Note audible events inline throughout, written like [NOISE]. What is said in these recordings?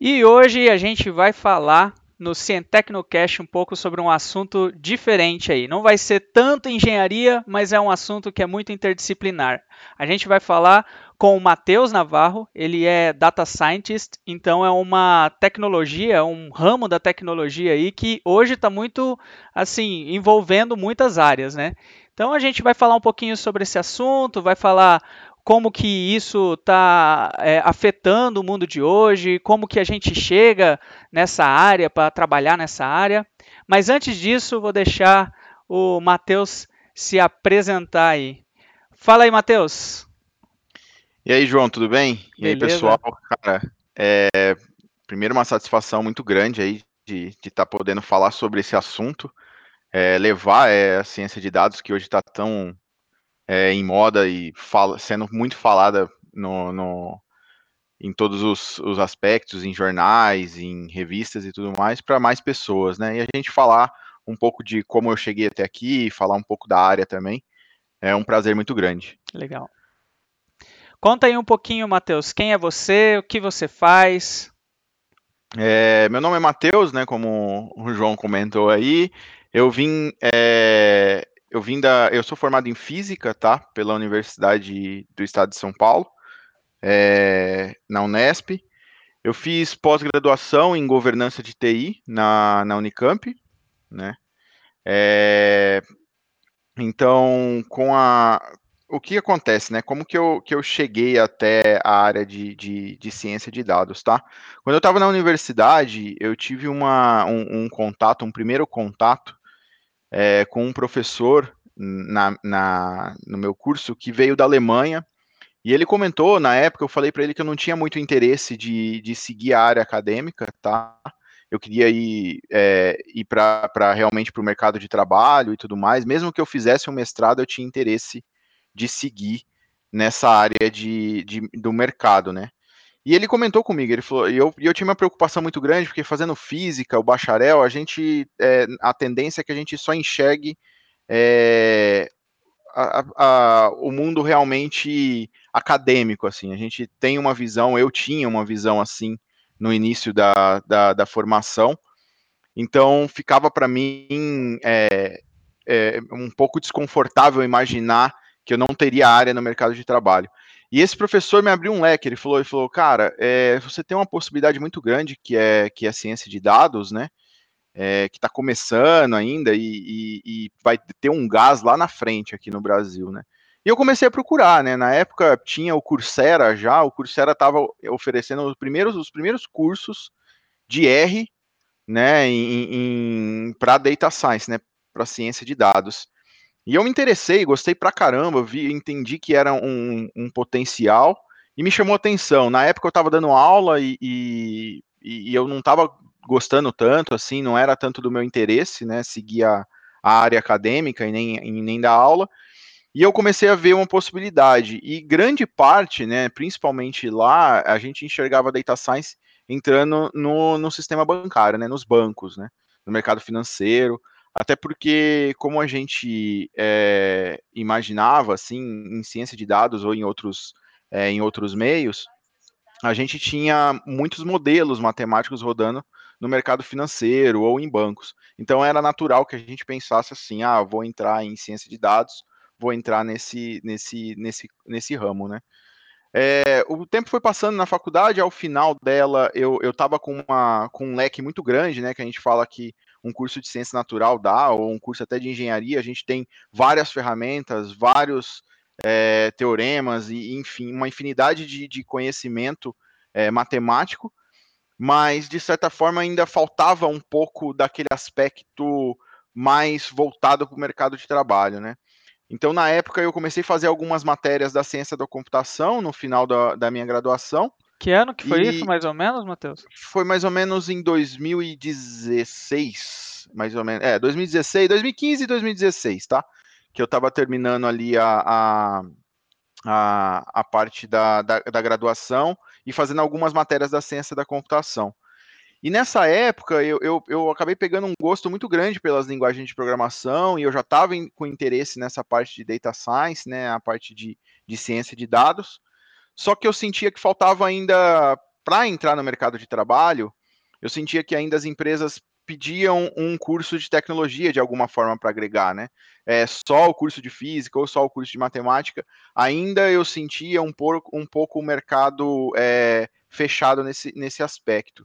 E hoje a gente vai falar no Cientecnocast um pouco sobre um assunto diferente aí. Não vai ser tanto engenharia, mas é um assunto que é muito interdisciplinar. A gente vai falar com o Matheus Navarro, ele é data scientist, então é uma tecnologia, um ramo da tecnologia aí que hoje está muito assim envolvendo muitas áreas, né? Então a gente vai falar um pouquinho sobre esse assunto, vai falar como que isso está é, afetando o mundo de hoje, como que a gente chega nessa área para trabalhar nessa área. Mas antes disso, vou deixar o Matheus se apresentar aí. Fala aí, Matheus. E aí, João, tudo bem? E Beleza. aí, pessoal? Cara, é, primeiro uma satisfação muito grande aí de estar tá podendo falar sobre esse assunto, é, levar é, a ciência de dados que hoje está tão é, em moda e fala, sendo muito falada no, no em todos os, os, aspectos, em jornais, em revistas e tudo mais, para mais pessoas, né? E a gente falar um pouco de como eu cheguei até aqui, falar um pouco da área também, é um prazer muito grande. Legal. Conta aí um pouquinho, Matheus, quem é você, o que você faz? É, meu nome é Matheus, né? Como o João comentou aí, eu vim é, eu vim da. Eu sou formado em física, tá? Pela Universidade do Estado de São Paulo, é, na Unesp. Eu fiz pós-graduação em governança de TI na, na Unicamp, né? É, então, com a. O que acontece, né? Como que eu, que eu cheguei até a área de, de, de ciência de dados, tá? Quando eu estava na universidade, eu tive uma, um, um contato, um primeiro contato é, com um professor na, na, no meu curso que veio da Alemanha. E ele comentou, na época, eu falei para ele que eu não tinha muito interesse de, de seguir a área acadêmica, tá? Eu queria ir, é, ir para realmente para o mercado de trabalho e tudo mais. Mesmo que eu fizesse um mestrado, eu tinha interesse de seguir nessa área de, de do mercado, né? E ele comentou comigo, ele falou, e eu, eu tinha uma preocupação muito grande, porque fazendo física, o bacharel, a gente, é, a tendência é que a gente só enxergue é, a, a, o mundo realmente acadêmico, assim, a gente tem uma visão, eu tinha uma visão assim, no início da, da, da formação, então ficava para mim é, é, um pouco desconfortável imaginar que eu não teria área no mercado de trabalho. E esse professor me abriu um leque, ele falou, ele falou, cara, é, você tem uma possibilidade muito grande que é que é a ciência de dados, né? É, que está começando ainda e, e, e, vai ter um gás lá na frente aqui no Brasil, né? E eu comecei a procurar, né? Na época tinha o Coursera já, o Coursera estava oferecendo os primeiros, os primeiros cursos de R, né, para data science, né, para ciência de dados. E eu me interessei, gostei pra caramba, vi, entendi que era um, um potencial e me chamou atenção. Na época eu estava dando aula e, e, e eu não estava gostando tanto, assim, não era tanto do meu interesse, né, seguir a, a área acadêmica e nem, e nem da aula. E eu comecei a ver uma possibilidade. E grande parte, né, principalmente lá, a gente enxergava data science entrando no, no sistema bancário, né, nos bancos, né, no mercado financeiro. Até porque, como a gente é, imaginava, assim, em ciência de dados ou em outros, é, em outros meios, a gente tinha muitos modelos matemáticos rodando no mercado financeiro ou em bancos. Então era natural que a gente pensasse assim, ah, vou entrar em ciência de dados, vou entrar nesse, nesse, nesse, nesse ramo, né? É, o tempo foi passando na faculdade, ao final dela eu estava com, uma, com um leque muito grande, né? Que a gente fala que um curso de ciência natural dá, ou um curso até de engenharia, a gente tem várias ferramentas, vários é, teoremas, e enfim, uma infinidade de, de conhecimento é, matemático, mas de certa forma ainda faltava um pouco daquele aspecto mais voltado para o mercado de trabalho, né? Então, na época, eu comecei a fazer algumas matérias da ciência da computação no final da, da minha graduação. Que ano que foi e isso, mais ou menos, Matheus? Foi mais ou menos em 2016, mais ou menos. É, 2016, 2015 e 2016, tá? Que eu estava terminando ali a, a, a, a parte da, da, da graduação e fazendo algumas matérias da ciência da computação. E nessa época eu, eu, eu, acabei pegando um gosto muito grande pelas linguagens de programação e eu já estava com interesse nessa parte de data science, né, a parte de, de ciência de dados. Só que eu sentia que faltava ainda para entrar no mercado de trabalho, eu sentia que ainda as empresas pediam um curso de tecnologia de alguma forma para agregar, né? É, só o curso de física ou só o curso de matemática, ainda eu sentia um, por, um pouco o mercado é, fechado nesse, nesse aspecto.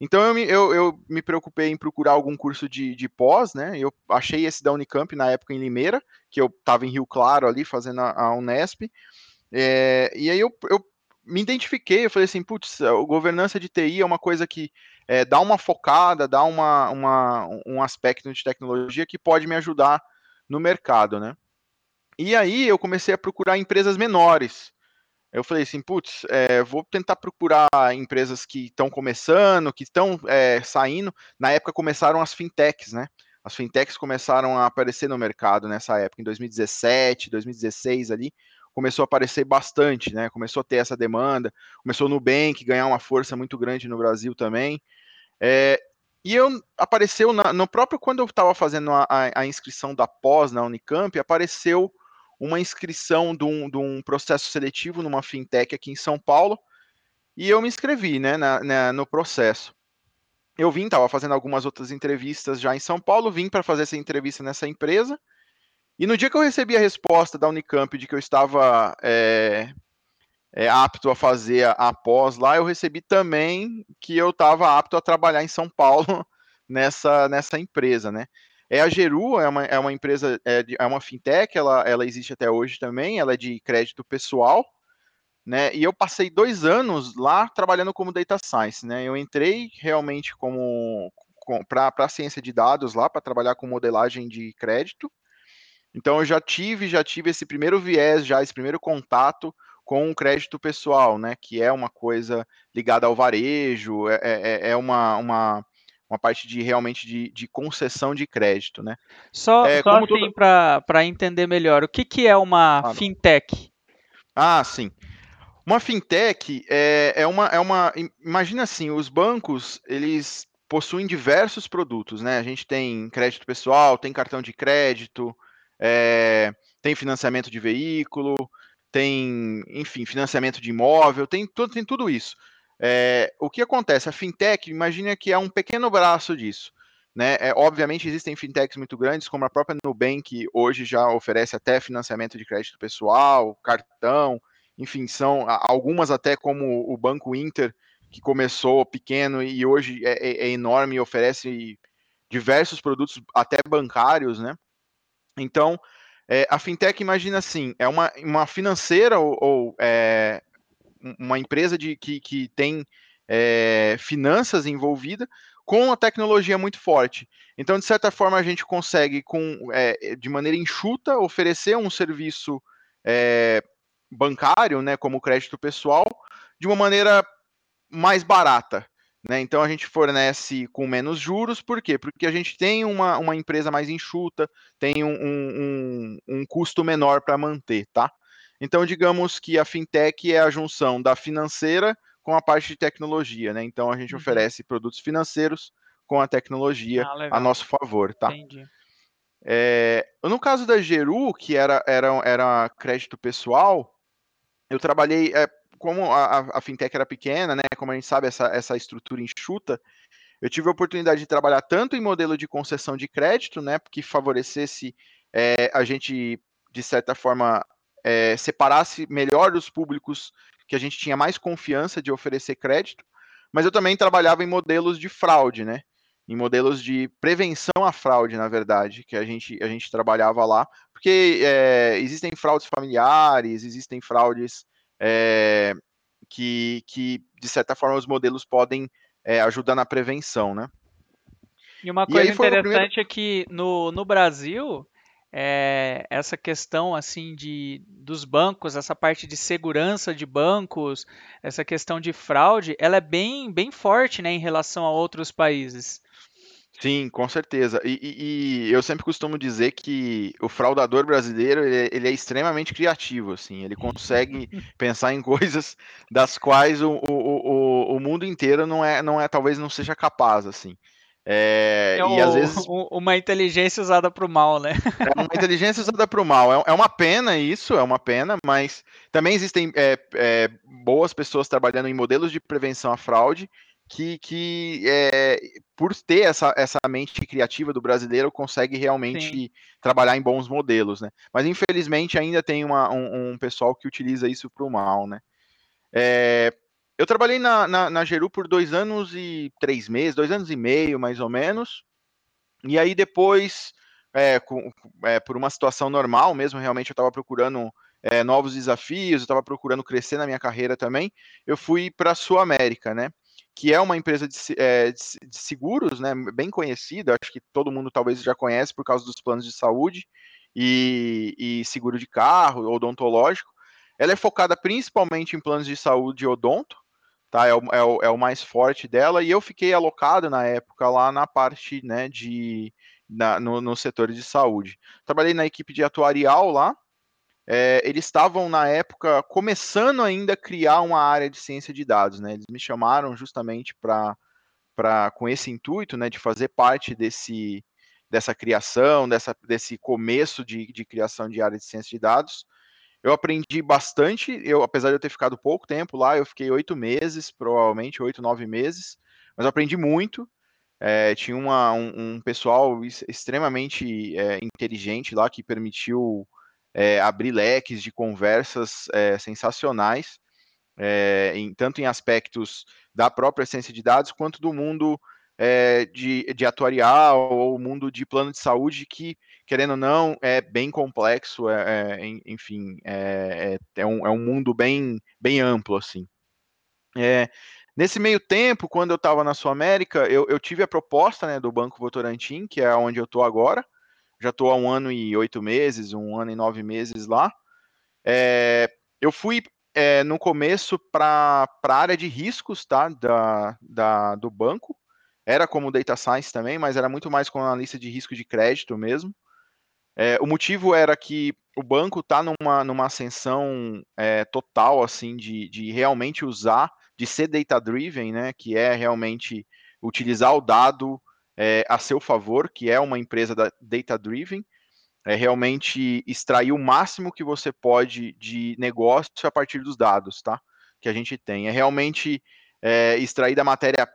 Então eu me, eu, eu me preocupei em procurar algum curso de, de pós, né? Eu achei esse da Unicamp na época em Limeira, que eu estava em Rio Claro ali fazendo a, a Unesp. É, e aí eu, eu me identifiquei, eu falei assim, putz, a governança de TI é uma coisa que é, dá uma focada, dá uma, uma, um aspecto de tecnologia que pode me ajudar no mercado, né? E aí eu comecei a procurar empresas menores, eu falei assim, putz, é, vou tentar procurar empresas que estão começando, que estão é, saindo. Na época começaram as fintechs, né? As fintechs começaram a aparecer no mercado nessa época, em 2017, 2016 ali, começou a aparecer bastante, né? Começou a ter essa demanda, começou o Nubank ganhar uma força muito grande no Brasil também. É, e eu apareceu na, no próprio quando eu estava fazendo a, a, a inscrição da pós na Unicamp, apareceu uma inscrição de um, de um processo seletivo numa fintech aqui em São Paulo, e eu me inscrevi né, na, na, no processo. Eu vim, estava fazendo algumas outras entrevistas já em São Paulo, vim para fazer essa entrevista nessa empresa, e no dia que eu recebi a resposta da Unicamp de que eu estava é, é, apto a fazer a, a pós lá, eu recebi também que eu estava apto a trabalhar em São Paulo [LAUGHS] nessa, nessa empresa, né? É a Geru, é uma, é uma empresa, é, de, é uma fintech, ela, ela existe até hoje também, ela é de crédito pessoal, né? E eu passei dois anos lá trabalhando como data science, né? Eu entrei realmente como com, para a ciência de dados lá para trabalhar com modelagem de crédito. Então eu já tive, já tive esse primeiro viés, já esse primeiro contato com o crédito pessoal, né? Que é uma coisa ligada ao varejo, é, é, é uma, uma uma parte de realmente de, de concessão de crédito, né? Só, é, só assim, toda... para entender melhor, o que, que é uma ah, fintech? Ah, sim. Uma fintech é, é, uma, é uma. Imagina assim, os bancos, eles possuem diversos produtos, né? A gente tem crédito pessoal, tem cartão de crédito, é, tem financiamento de veículo, tem, enfim, financiamento de imóvel, tem, tudo, tem tudo isso. É, o que acontece? A fintech, imagina que é um pequeno braço disso. Né? É, obviamente existem fintechs muito grandes, como a própria Nubank, que hoje já oferece até financiamento de crédito pessoal, cartão, enfim, são algumas até como o Banco Inter, que começou pequeno e hoje é, é, é enorme e oferece diversos produtos, até bancários, né? Então, é, a fintech, imagina assim, é uma, uma financeira ou, ou é, uma empresa de, que, que tem é, finanças envolvida com uma tecnologia muito forte. Então, de certa forma, a gente consegue, com, é, de maneira enxuta, oferecer um serviço é, bancário, né, como crédito pessoal, de uma maneira mais barata. Né? Então a gente fornece com menos juros, por quê? Porque a gente tem uma, uma empresa mais enxuta, tem um, um, um custo menor para manter, tá? Então, digamos que a fintech é a junção da financeira com a parte de tecnologia, né? Então, a gente uhum. oferece produtos financeiros com a tecnologia ah, a nosso favor, tá? Entendi. É, no caso da Geru, que era, era, era crédito pessoal, eu trabalhei, é, como a, a, fintech era pequena, né? Como a gente sabe, essa, essa estrutura enxuta, eu tive a oportunidade de trabalhar tanto em modelo de concessão de crédito, né? Que favorecesse é, a gente, de certa forma, é, separasse melhor os públicos que a gente tinha mais confiança de oferecer crédito, mas eu também trabalhava em modelos de fraude, né? Em modelos de prevenção à fraude, na verdade, que a gente, a gente trabalhava lá, porque é, existem fraudes familiares, existem fraudes é, que, que, de certa forma, os modelos podem é, ajudar na prevenção, né? E uma coisa e interessante primeiro... é que no, no Brasil, é, essa questão assim de dos bancos, essa parte de segurança de bancos, essa questão de fraude, ela é bem, bem forte né, em relação a outros países. Sim, com certeza. E, e, e eu sempre costumo dizer que o fraudador brasileiro ele, é, ele é extremamente criativo, assim. Ele consegue [LAUGHS] pensar em coisas das quais o, o, o, o mundo inteiro não é, não é, talvez não seja capaz, assim. É, é e às vezes [LAUGHS] uma inteligência usada para o mal, né? É uma inteligência usada para o mal. É, é, uma pena isso, é uma pena, mas também existem é, é, boas pessoas trabalhando em modelos de prevenção à fraude que, que é, por ter essa, essa mente criativa do brasileiro, consegue realmente Sim. trabalhar em bons modelos, né? Mas infelizmente ainda tem uma, um, um pessoal que utiliza isso para o mal, né? É, eu trabalhei na, na, na Geru por dois anos e três meses, dois anos e meio, mais ou menos. E aí depois, é, com, é, por uma situação normal mesmo, realmente eu estava procurando é, novos desafios, eu estava procurando crescer na minha carreira também. Eu fui para a Sul América, né? Que é uma empresa de, é, de, seguros, né? Bem conhecida, acho que todo mundo talvez já conhece por causa dos planos de saúde e, e seguro de carro, odontológico. Ela é focada principalmente em planos de saúde odonto, tá? É o, é, o, é o mais forte dela, e eu fiquei alocado na época lá na parte, né, de, na, no, no setor de saúde. Trabalhei na equipe de atuarial lá, é, eles estavam na época começando ainda a criar uma área de ciência de dados, né? Eles me chamaram justamente para para com esse intuito, né, de fazer parte desse dessa criação, dessa, desse começo de, de criação de área de ciência de dados. Eu aprendi bastante, eu, apesar de eu ter ficado pouco tempo lá, eu fiquei oito meses, provavelmente, oito, nove meses, mas eu aprendi muito. É, tinha uma, um, um, pessoal extremamente é, inteligente lá que permitiu é, abrir leques de conversas é, sensacionais, é, em, tanto em aspectos da própria ciência de dados quanto do mundo é, de, de atuarial ou mundo de plano de saúde que, querendo ou não, é bem complexo, é, enfim, é, um, é um mundo bem, bem amplo, assim. Nesse meio tempo, quando eu estava na Sul América, eu, eu, tive a proposta né, do Banco Votorantim, que é onde eu estou agora, já estou há um ano e oito meses, um ano e nove meses lá. É, eu fui é, no começo para a área de riscos tá, da, da, do banco, era como data science também, mas era muito mais com analista de risco de crédito mesmo. É, o motivo era que o banco está numa, numa ascensão é, total, assim, de, de realmente usar, de ser data-driven, né, que é realmente utilizar o dado é, a seu favor, que é uma empresa data-driven, é realmente extrair o máximo que você pode de negócio a partir dos dados, tá? Que a gente tem. É realmente é, extrair da matéria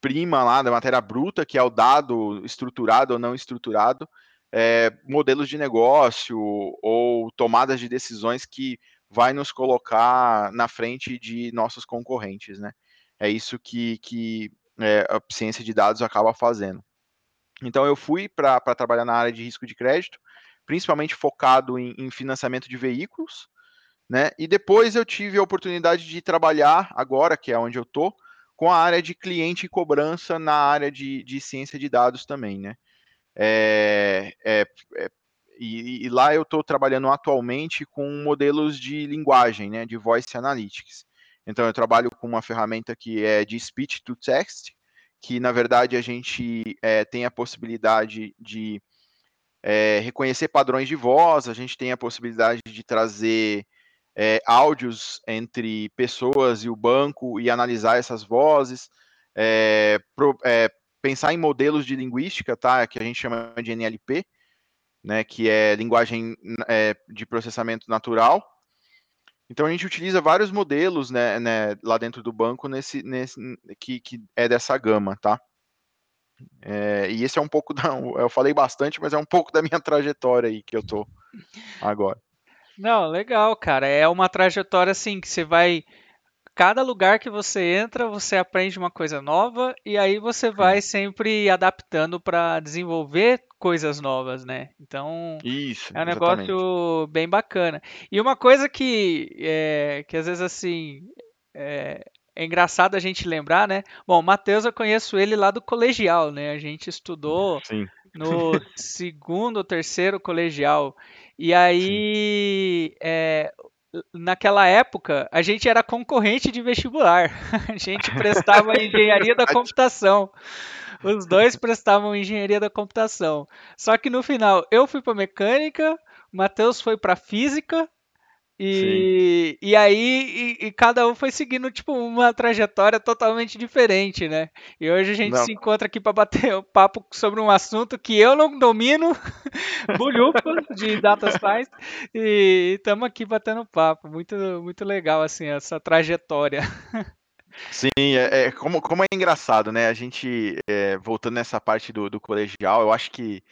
prima lá, da matéria bruta, que é o dado estruturado ou não estruturado, é, modelos de negócio ou tomadas de decisões que vai nos colocar na frente de nossos concorrentes, né? É isso que, que é, a ciência de dados acaba fazendo. Então eu fui para trabalhar na área de risco de crédito, principalmente focado em, em financiamento de veículos, né? E depois eu tive a oportunidade de trabalhar agora, que é onde eu estou, com a área de cliente e cobrança na área de, de ciência de dados também, né? É, é, é, e, e, lá eu estou trabalhando atualmente com modelos de linguagem, né, de voice analytics. Então eu trabalho com uma ferramenta que é de speech to text, que na verdade a gente é, tem a possibilidade de é, reconhecer padrões de voz, a gente tem a possibilidade de trazer é, áudios entre pessoas e o banco e analisar essas vozes, pro, pensar em modelos de linguística, tá? Que a gente chama de NLP, né? Que é linguagem de processamento natural. Então a gente utiliza vários modelos, né, né lá dentro do banco nesse, nesse que, que é dessa gama, tá? É, e esse é um pouco da. [LAUGHS] Eu falei bastante, mas é um pouco da minha trajetória aí que eu tô agora. Não, legal, cara. É uma trajetória assim que você vai. Cada lugar que você entra, você aprende uma coisa nova e aí você vai sempre adaptando para desenvolver coisas novas, né? Então Isso, é um exatamente. negócio bem bacana. E uma coisa que, é, que às vezes assim é, é engraçado a gente lembrar, né? Bom, o Matheus eu conheço ele lá do colegial, né? A gente estudou Sim. no [LAUGHS] segundo ou terceiro colegial. E aí, é, naquela época, a gente era concorrente de vestibular. [LAUGHS] A gente prestava [LAUGHS] engenharia da computação. Os dois prestavam engenharia da computação. Só que no final, eu fui para mecânica, o Matheus foi para física, E, e aí, e, e cada um foi seguindo, tipo, uma trajetória totalmente diferente, né? E hoje a gente Não. se encontra aqui para bater um papo sobre um assunto que eu não domino, [LAUGHS] bulhufas de data science, e estamos aqui batendo papo. Muito, muito legal, assim, essa trajetória. Sim, é, é como, como é engraçado, né? A gente, é, voltando nessa parte do, do colegial, eu acho que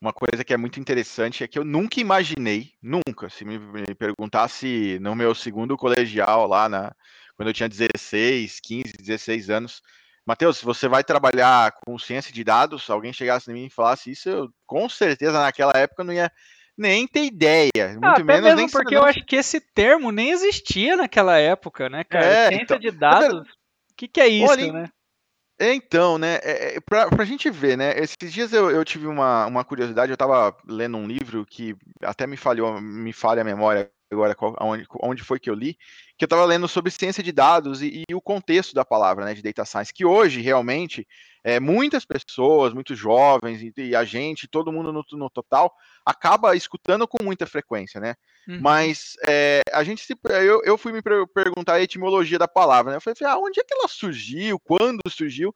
uma coisa que é muito interessante é que eu nunca imaginei, nunca, se me, me perguntasse no meu segundo colegial lá, na, quando eu tinha 16, 15, 16 anos, Matheus, você vai trabalhar com ciência de dados, alguém chegasse em mim e falasse isso, eu com certeza naquela época não ia nem ter ideia, muito Ah, até menos mesmo nem porque eu acho que esse termo nem existia naquela época, né, cara? É, Ciência então, de dados, o que, que é isso, Olha, né? É, Então, né, é, é, pra, pra gente ver, né, esses dias eu, eu tive uma, uma curiosidade, eu tava lendo um livro que até me falhou, me falha a memória agora qual, onde, onde foi que eu li, que eu tava lendo sobre ciência de dados e, e o contexto da palavra, né, de data science, que hoje, realmente, é, muitas pessoas, muitos jovens e, e a gente, todo mundo no, no total, acaba escutando com muita frequência, né, Uhum. mas é, a gente se, eu, eu fui me per- perguntar a etimologia da palavra, né? Eu falei, ah, onde é que ela surgiu? Quando surgiu?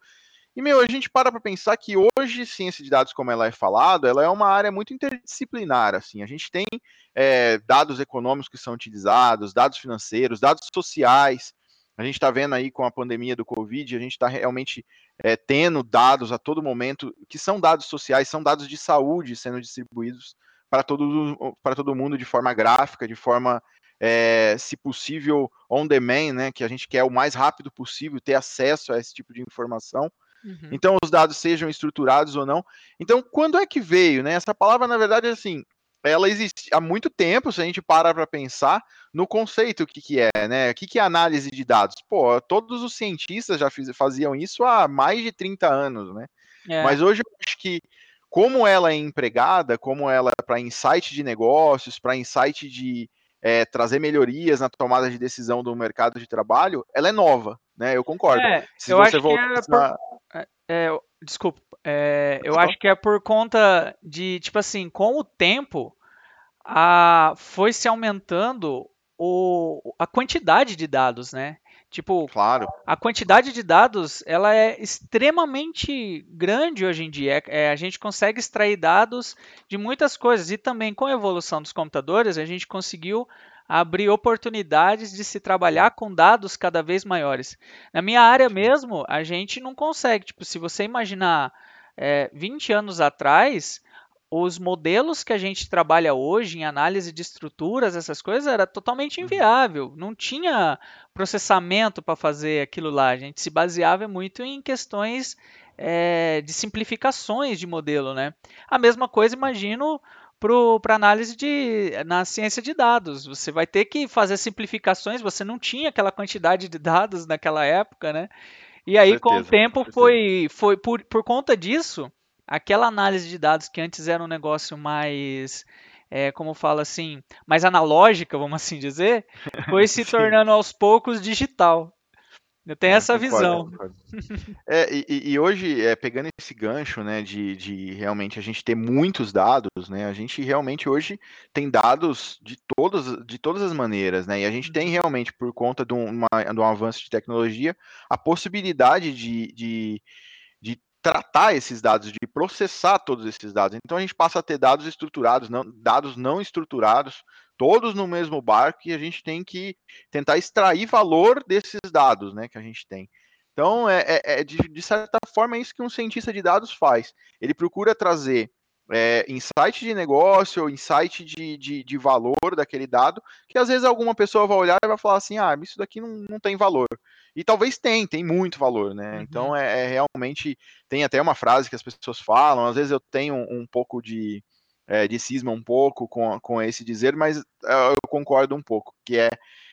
E, meu, a gente para para pensar que hoje ciência de dados, como ela é falada, ela é uma área muito interdisciplinar, assim. A gente tem é, dados econômicos que são utilizados, dados financeiros, dados sociais. A gente está vendo aí com a pandemia do Covid, a gente está realmente é, tendo dados a todo momento que são dados sociais, são dados de saúde sendo distribuídos para todo, para todo mundo de forma gráfica, de forma, é, se possível, on demand, né? Que a gente quer o mais rápido possível ter acesso a esse tipo de informação. Uhum. Então, os dados sejam estruturados ou não. Então, quando é que veio, né? Essa palavra, na verdade, assim, ela existe há muito tempo, se a gente para para pensar no conceito, o que, que é, né? O que, que é análise de dados? Pô, todos os cientistas já fiz, faziam isso há mais de 30 anos, né? É. Mas hoje eu acho que, como ela é empregada, como ela é para insight de negócios, para insight de é, trazer melhorias na tomada de decisão do mercado de trabalho, ela é nova, né? Eu concordo. É, Se eu você acho que é por, na... é, desculpa, é, eu acho que é por conta de, tipo assim, com o tempo, a, foi se aumentando o, a quantidade de dados, né? Tipo, Claro, a quantidade de dados ela é extremamente grande hoje em dia. É, a gente consegue extrair dados de muitas coisas e também com a evolução dos computadores a gente conseguiu abrir oportunidades de se trabalhar com dados cada vez maiores. Na minha área mesmo a gente não consegue. Tipo, se você imaginar é, 20 anos atrás os modelos que a gente trabalha hoje em análise de estruturas, essas coisas, era totalmente inviável. Não tinha processamento para fazer aquilo lá. A gente se baseava muito em questões é, de simplificações de modelo, né? A mesma coisa, imagino, para análise de na ciência de dados. Você vai ter que fazer simplificações. Você não tinha aquela quantidade de dados naquela época, né? E aí, com o certeza, tempo, certeza. foi, foi por, por conta disso aquela análise de dados que antes era um negócio mais, é, como fala assim, mais analógica, vamos assim dizer, foi se [LAUGHS] tornando aos poucos digital. Eu tenho É, essa concordo, visão. concordo. É, e, e- hoje, é, pegando esse gancho, né, de, de realmente a gente ter muitos dados, né, a gente realmente hoje tem dados de todas, de todas as maneiras, né, e a gente tem realmente, por conta de, uma, de um avanço de tecnologia, a possibilidade de, de, de tratar esses dados, de processar todos esses dados. Então a gente passa a ter dados estruturados, não, dados não estruturados, todos no mesmo barco, e a gente tem que tentar extrair valor desses dados, né, que a gente tem. Então, é, é- é de, de certa forma, é isso que um cientista de dados faz. Ele procura trazer é, insight de negócio, insight de, de, de valor daquele dado, que às vezes alguma pessoa vai olhar e vai falar assim, ah, isso daqui não, não tem valor. E talvez tem, tem muito valor, né? Uhum. Então, é, é realmente, tem até uma frase que as pessoas falam, às vezes eu tenho um, um pouco de, é, de cisma um pouco com, com esse dizer, mas é, eu concordo um pouco, que é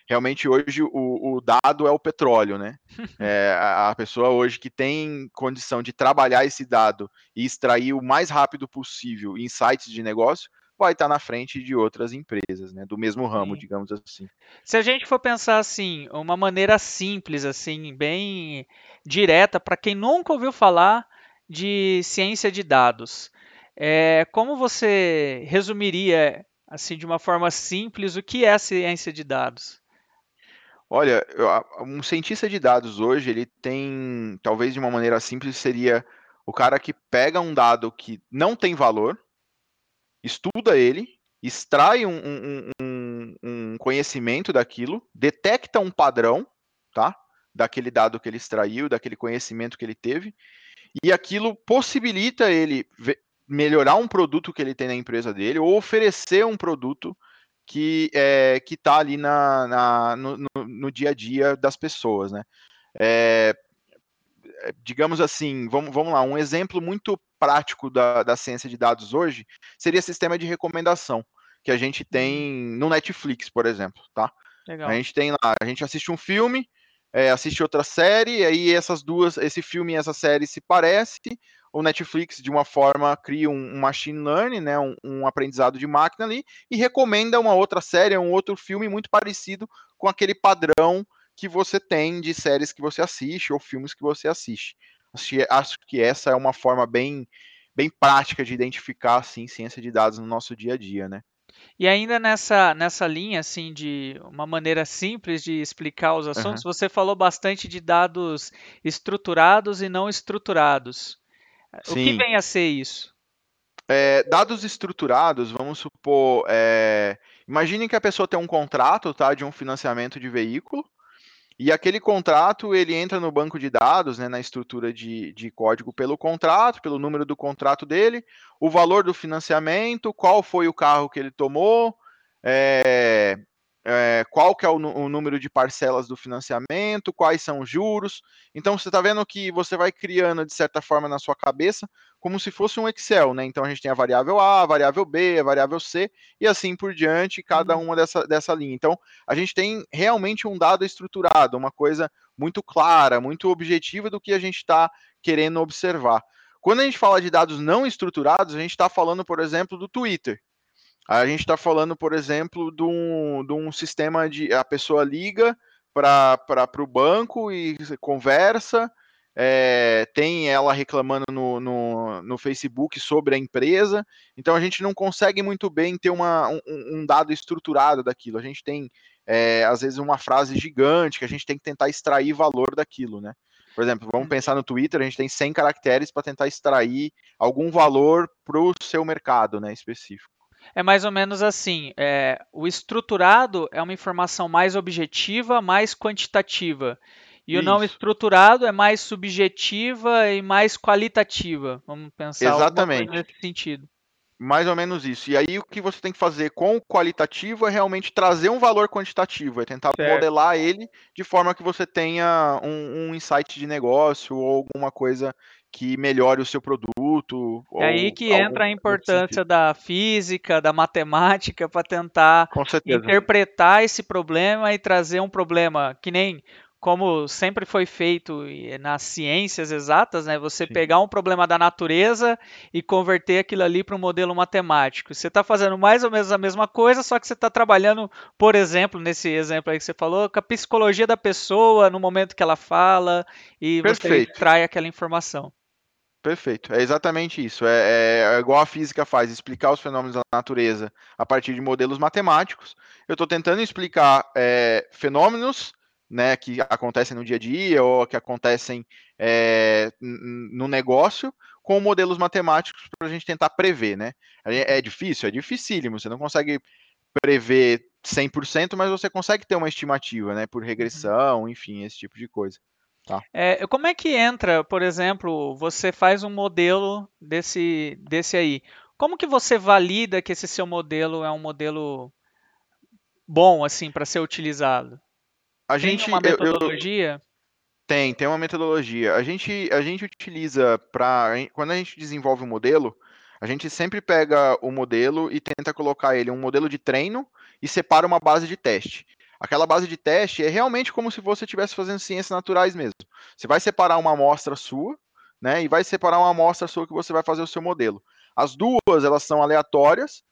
realmente hoje o, o dado é o petróleo, né? [LAUGHS] É, a, a pessoa hoje que tem condição de trabalhar esse dado e extrair o mais rápido possível insights de negócio, vai estar na frente de outras empresas, né? Do mesmo ramo, Sim. digamos assim. Se a gente for pensar assim, uma maneira simples, assim, bem direta, para quem nunca ouviu falar de ciência de dados, é, como você resumiria assim, de uma forma simples, o que é ciência de dados? Olha, um cientista de dados hoje, ele tem, talvez de uma maneira simples, seria o cara que pega um dado que não tem valor, estuda ele, extrai um, um, um, um conhecimento daquilo, detecta um padrão, tá? Daquele dado que ele extraiu, daquele conhecimento que ele teve, e aquilo possibilita ele melhorar um produto que ele tem na empresa dele ou oferecer um produto que é, que está ali na, na no, no, no, dia a dia das pessoas, né? É, digamos assim, vamos, vamos lá, um exemplo muito prático da, da ciência de dados hoje seria sistema de recomendação que a gente tem uhum. no Netflix, por exemplo, tá? Legal. A gente tem lá, a gente assiste um filme, é, assiste outra série, aí essas duas, esse filme e essa série se parecem, o Netflix, de uma forma, cria um, um machine learning, né, um, um, aprendizado de máquina ali, e recomenda uma outra série, um outro filme muito parecido com aquele padrão que você tem de séries que você assiste ou filmes que você assiste. Acho que essa é uma forma bem, bem prática de identificar assim, ciência de dados no nosso dia a dia, né? E ainda nessa, nessa linha, assim, de uma maneira simples de explicar os assuntos, uhum. você falou bastante de dados estruturados e não estruturados. Sim. O que vem a ser isso? É, dados estruturados, vamos supor, é, imagine que a pessoa tem um contrato tá, de um financiamento de veículo, e aquele contrato, ele entra no banco de dados, né, na estrutura de, de código pelo contrato, pelo número do contrato dele, o valor do financiamento, qual foi o carro que ele tomou, é, é, qual que é o, o, número de parcelas do financiamento, quais são os juros. Então você está vendo que você vai criando de certa forma na sua cabeça como se fosse um Excel, né? Então a gente tem a variável A, a variável B, a variável C e assim por diante, cada uhum. uma dessa, dessa linha. Então a gente tem realmente um dado estruturado, uma coisa muito clara, muito objetiva do que a gente está querendo observar. Quando a gente fala de dados não estruturados, a gente está falando, por exemplo, do Twitter. A gente está falando, por exemplo, de um, de um sistema de a pessoa liga para o banco e conversa, é, tem ela reclamando no, no, no, Facebook sobre a empresa, então a gente não consegue muito bem ter uma, um, um dado estruturado daquilo. A gente tem, é, às vezes, uma frase gigante que a gente tem que tentar extrair valor daquilo, né? Por exemplo, vamos uhum. pensar no Twitter, a gente tem 100 caracteres para tentar extrair algum valor para o seu mercado né, específico. É mais ou menos assim: é, o estruturado é uma informação mais objetiva, mais quantitativa. E Isso. o não estruturado é mais subjetiva e mais qualitativa. Vamos pensar Exatamente. nesse sentido. Mais ou menos isso. E aí o que você tem que fazer com o qualitativo é realmente trazer um valor quantitativo, é tentar certo. modelar ele de forma que você tenha um, um, insight de negócio ou alguma coisa que melhore o seu produto. É aí que entra a importância da física, da matemática para tentar interpretar esse problema e trazer um problema que nem como sempre foi feito nas ciências exatas, né? Você Sim. pegar um problema da natureza e converter aquilo ali para um modelo matemático. Você está fazendo mais ou menos a mesma coisa, só que você está trabalhando, por exemplo, nesse exemplo aí que você falou, com a psicologia da pessoa no momento que ela fala e Perfeito. você trai aquela informação. Perfeito, é exatamente isso. É, é, é, igual a física faz, explicar os fenômenos da natureza a partir de modelos matemáticos. Eu estou tentando explicar é, fenômenos né, que acontecem no dia a dia ou que acontecem é, no negócio com modelos matemáticos para a gente tentar prever, né? É, é difícil? É dificílimo, você não consegue prever 100%, mas você consegue ter uma estimativa, né, por uhum. regressão, enfim, esse tipo de coisa. Tá. É, como é que entra, por exemplo, você faz um modelo desse, desse aí. Como que você valida que esse seu modelo é um modelo bom assim para ser utilizado? A tem gente, uma metodologia? Eu, tem, tem uma metodologia. A gente, a gente utiliza para. Quando a gente desenvolve um modelo, a gente sempre pega o modelo e tenta colocar ele um modelo de treino e separa uma base de teste. Aquela base de teste é realmente como se você estivesse fazendo ciências naturais mesmo. Você vai separar uma amostra sua, né? E vai separar uma amostra sua que você vai fazer o seu modelo. As duas, elas são aleatórias.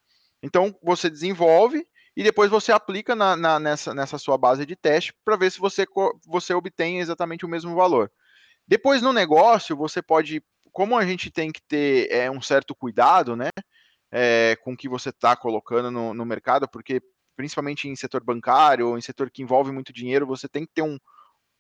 Então, você desenvolve e depois você aplica na, na, nessa, nessa sua base de teste para ver se você, você obtém exatamente o mesmo valor. Depois no negócio, você pode, como a gente tem que ter é, um certo cuidado, né? é, com o que você está colocando no, no mercado, porque principalmente em setor bancário ou em setor que envolve muito dinheiro, você tem que ter um,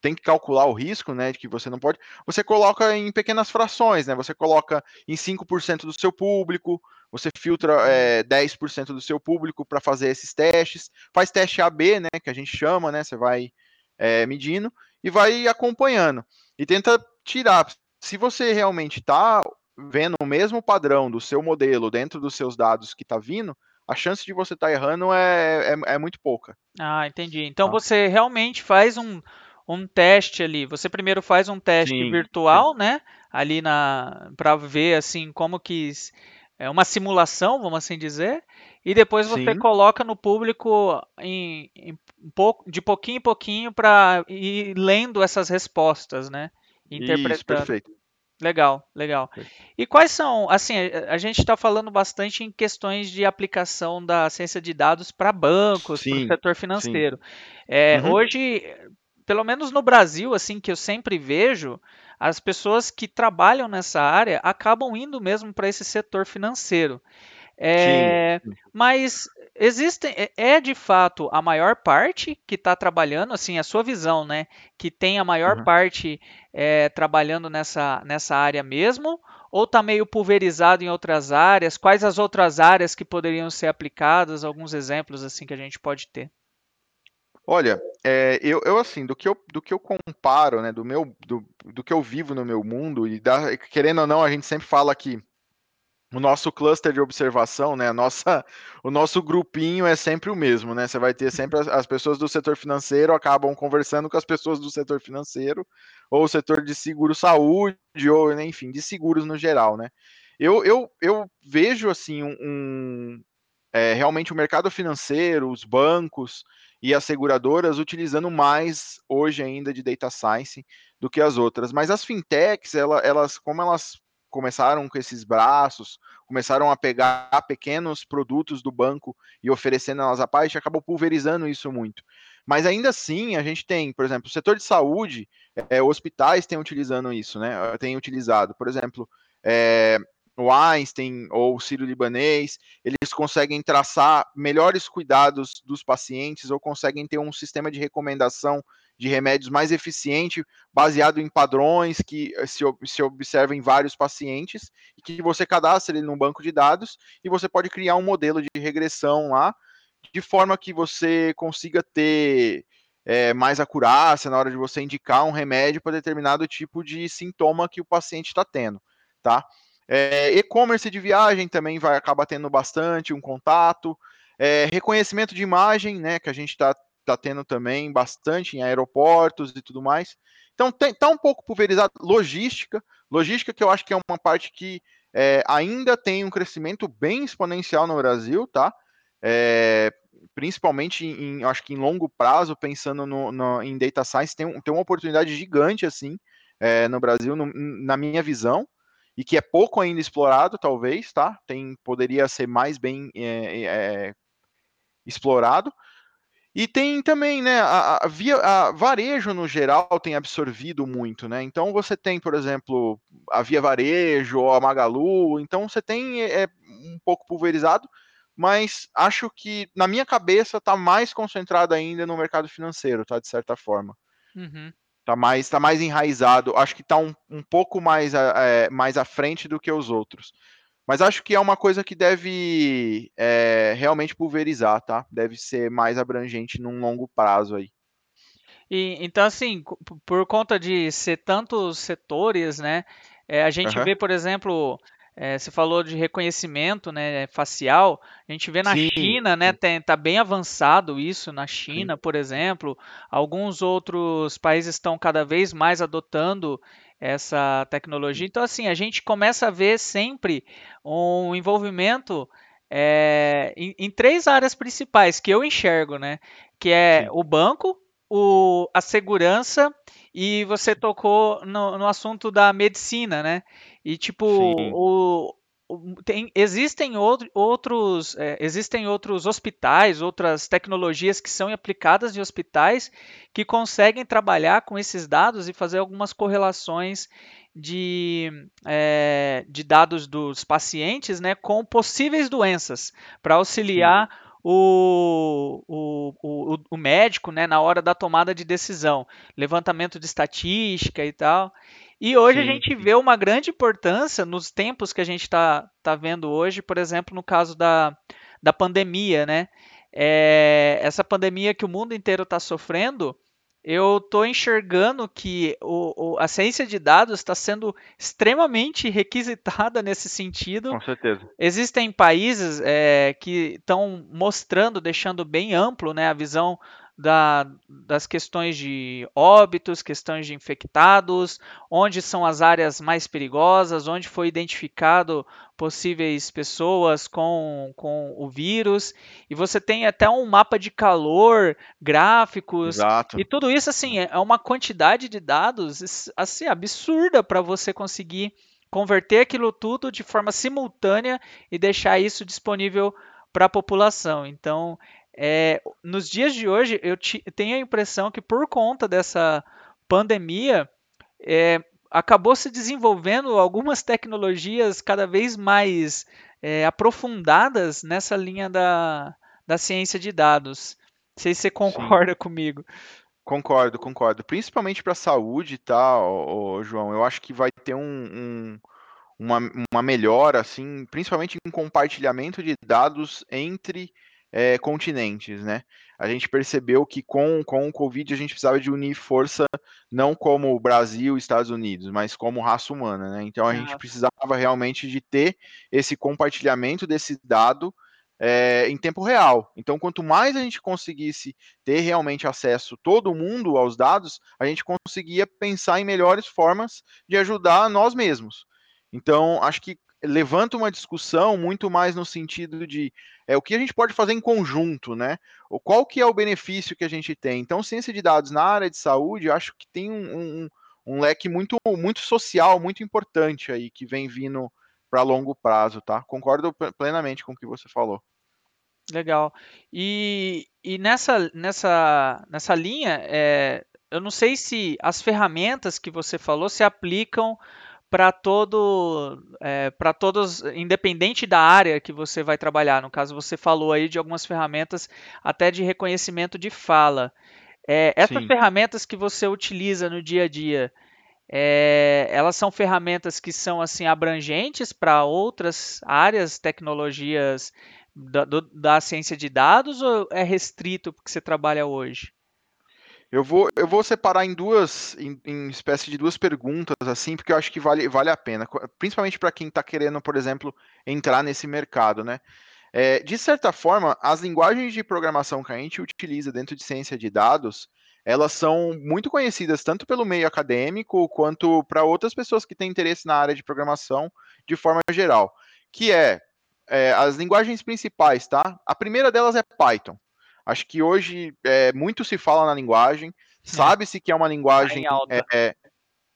tem que calcular o risco, né, de que você não pode. Você coloca em pequenas frações, né? Você coloca em 5% do seu público, você filtra é, 10% do seu público para fazer esses testes, faz teste AB, né, que a gente chama, né? Você vai é, medindo e vai acompanhando e tenta tirar. Se você realmente está vendo o mesmo padrão do seu modelo dentro dos seus dados que está vindo, a chance de você estar tá errando é, é, é, muito pouca. Ah, entendi. Então tá. você realmente faz um, um teste ali. Você primeiro faz um teste sim, virtual, sim. né? Ali na para ver assim como que é uma simulação, vamos assim dizer, e depois você sim. coloca no público em, em um pouco, de pouquinho em pouquinho para ir lendo essas respostas, né? Interpretando. Isso, perfeito. Legal, legal. E quais são, assim, a gente está falando bastante em questões de aplicação da ciência de dados para bancos, para o setor financeiro. É, uhum. Hoje, pelo menos no Brasil, assim, que eu sempre vejo, as pessoas que trabalham nessa área acabam indo mesmo para esse setor financeiro. É, mas existem é, é de fato a maior parte que está trabalhando, assim, a sua visão, né? Que tem a maior uhum. parte é, trabalhando nessa, nessa área mesmo, ou está meio pulverizado em outras áreas? Quais as outras áreas que poderiam ser aplicadas? Alguns exemplos assim que a gente pode ter. Olha, é, eu, eu, assim, do que eu, do que eu comparo, né, do meu, do, do que eu vivo no meu mundo, e da, querendo ou não, a gente sempre fala que o nosso cluster de observação, né, nossa, [LAUGHS] o nosso grupinho é sempre o mesmo, né? Você vai ter sempre as, as, pessoas do setor financeiro acabam conversando com as pessoas do setor financeiro, ou o setor de seguro-saúde, ou enfim, de seguros no geral, né? Eu, eu, eu vejo assim um, um é, realmente o mercado financeiro, os bancos e as seguradoras utilizando mais hoje ainda de data science do que as outras. Mas as fintechs, ela, elas, como elas começaram com esses braços, começaram a pegar pequenos produtos do banco e oferecendo elas à parte, acabou pulverizando isso muito. Mas ainda assim, a gente tem, por exemplo, o setor de saúde, é, hospitais têm utilizando isso, né? Tem utilizado, por exemplo, é, o Einstein ou o Ciro Libanês, eles conseguem traçar melhores cuidados dos pacientes ou conseguem ter um sistema de recomendação de remédios mais eficiente, baseado em padrões que eh, se, se em vários pacientes, e que você cadastra ele num banco de dados e você pode criar um modelo de regressão lá, de forma que você consiga ter é, mais acurácia na hora de você indicar um remédio para determinado tipo de sintoma que o paciente está tendo, tá? É, E-commerce de viagem também vai acabar tendo bastante um contato. É, reconhecimento de imagem, né, que a gente está tá tendo também bastante em aeroportos e tudo mais. Então tem, tá um pouco pulverizado. Logística, logística que eu acho que é uma parte que é, ainda tem um crescimento bem exponencial no Brasil, tá? É, principalmente em, acho que em longo prazo, pensando no, no, em data science, tem, tem uma oportunidade gigante assim é, no Brasil, no, na minha visão, e que é pouco ainda explorado, talvez, tá? Tem, poderia ser mais bem é, é, explorado. E tem também, né, a, a, via, a varejo no geral tem absorvido muito, né? Então você tem, por exemplo, a Via Varejo ou a Magalu, então você tem é, um pouco pulverizado, mas acho que na minha cabeça está mais concentrado ainda no mercado financeiro, tá? De certa forma. Uhum. Tá mais, tá mais enraizado. Acho que está um, um pouco mais, é, mais à frente do que os outros. Mas acho que é uma coisa que deve é, realmente pulverizar, tá? Deve ser mais abrangente num longo prazo aí. E, então, assim, por conta de ser tantos setores, né? É, a gente uhum. vê, por exemplo, é, você falou de reconhecimento né, facial. A gente vê na sim, China, né? Tem, tá bem avançado isso na China, sim. por exemplo. Alguns outros países estão cada vez mais adotando essa tecnologia. Então, assim, a gente começa a ver sempre um envolvimento é, em, em, três áreas principais que eu enxergo, né? Que é Sim. o banco, o, a segurança e você tocou no, no assunto da medicina, né? E tipo, o, tem, existem outro, outros, é, existem outros hospitais, outras tecnologias que são aplicadas em hospitais que conseguem trabalhar com esses dados e fazer algumas correlações de, é, de dados dos pacientes né, com possíveis doenças, para auxiliar o, o, o, o, médico né, na hora da tomada de decisão, levantamento de estatística e tal. E hoje Sim. a gente vê uma grande importância nos tempos que a gente está tá vendo hoje, por exemplo, no caso da, da pandemia, né? É, essa pandemia que o mundo inteiro está sofrendo, eu estou enxergando que o, o, a ciência de dados está sendo extremamente [LAUGHS] requisitada nesse sentido. Com certeza. Existem países é, que estão mostrando, deixando bem amplo né, a visão da, das questões de óbitos, questões de infectados, onde são as áreas mais perigosas, onde foi identificado possíveis pessoas com, com o vírus, e você tem até um mapa de calor, gráficos, Exato. e tudo isso assim é, é uma quantidade de dados assim absurda para você conseguir converter aquilo tudo de forma simultânea e deixar isso disponível para a população. Então, é, nos dias de hoje, eu tenho a impressão que por conta dessa pandemia, é, acabou se desenvolvendo algumas tecnologias cada vez mais é, aprofundadas nessa linha da, da ciência de dados. Não sei se você concorda Sim. [LAUGHS] comigo. Concordo, concordo. Principalmente para a saúde, tá, ô, ô, João? Eu acho que vai ter um, um, uma, uma melhora, assim, principalmente em compartilhamento de dados entre é, continentes, né? A gente percebeu que com, com o Covid a gente precisava de unir força não como o Brasil e Estados Unidos, mas como raça humana, né? Então a gente precisava realmente de ter esse compartilhamento desse dado é, em tempo real. Então, quanto mais a gente conseguisse ter realmente acesso, todo mundo, aos dados, a gente conseguia pensar em melhores formas de ajudar nós mesmos. Então, acho que levanta uma discussão muito mais no sentido de é, o que a gente pode fazer em conjunto, né? O, qual que é o benefício que a gente tem? Então, ciência de dados na área de saúde, acho que tem um, um, um leque muito, muito social, muito importante aí, que vem vindo para longo prazo, tá? Concordo plenamente com o que você falou. Legal. E, e nessa, nessa, nessa linha, é, eu não sei se as ferramentas que você falou se aplicam para todo é, para todos independente da área que você vai trabalhar. No caso você falou aí de algumas ferramentas até de reconhecimento de fala. É, essas Sim. ferramentas que você utiliza no dia a dia é, elas são ferramentas que são assim abrangentes para outras áreas tecnologias da, do, da ciência de dados ou é restrito porque você trabalha hoje eu vou, eu vou separar em duas, em, em espécie de duas perguntas, assim, porque eu acho que vale, vale a pena, principalmente para quem está querendo, por exemplo, entrar nesse mercado, né? É, de certa forma, as linguagens de programação que a gente utiliza dentro de ciência de dados, elas são muito conhecidas tanto pelo meio acadêmico quanto para outras pessoas que têm interesse na área de programação de forma geral, que é, é as linguagens principais, tá? A primeira delas é Python. Acho que hoje é, muito se fala na linguagem, sabe-se que é uma linguagem. Tá em alta. É, é,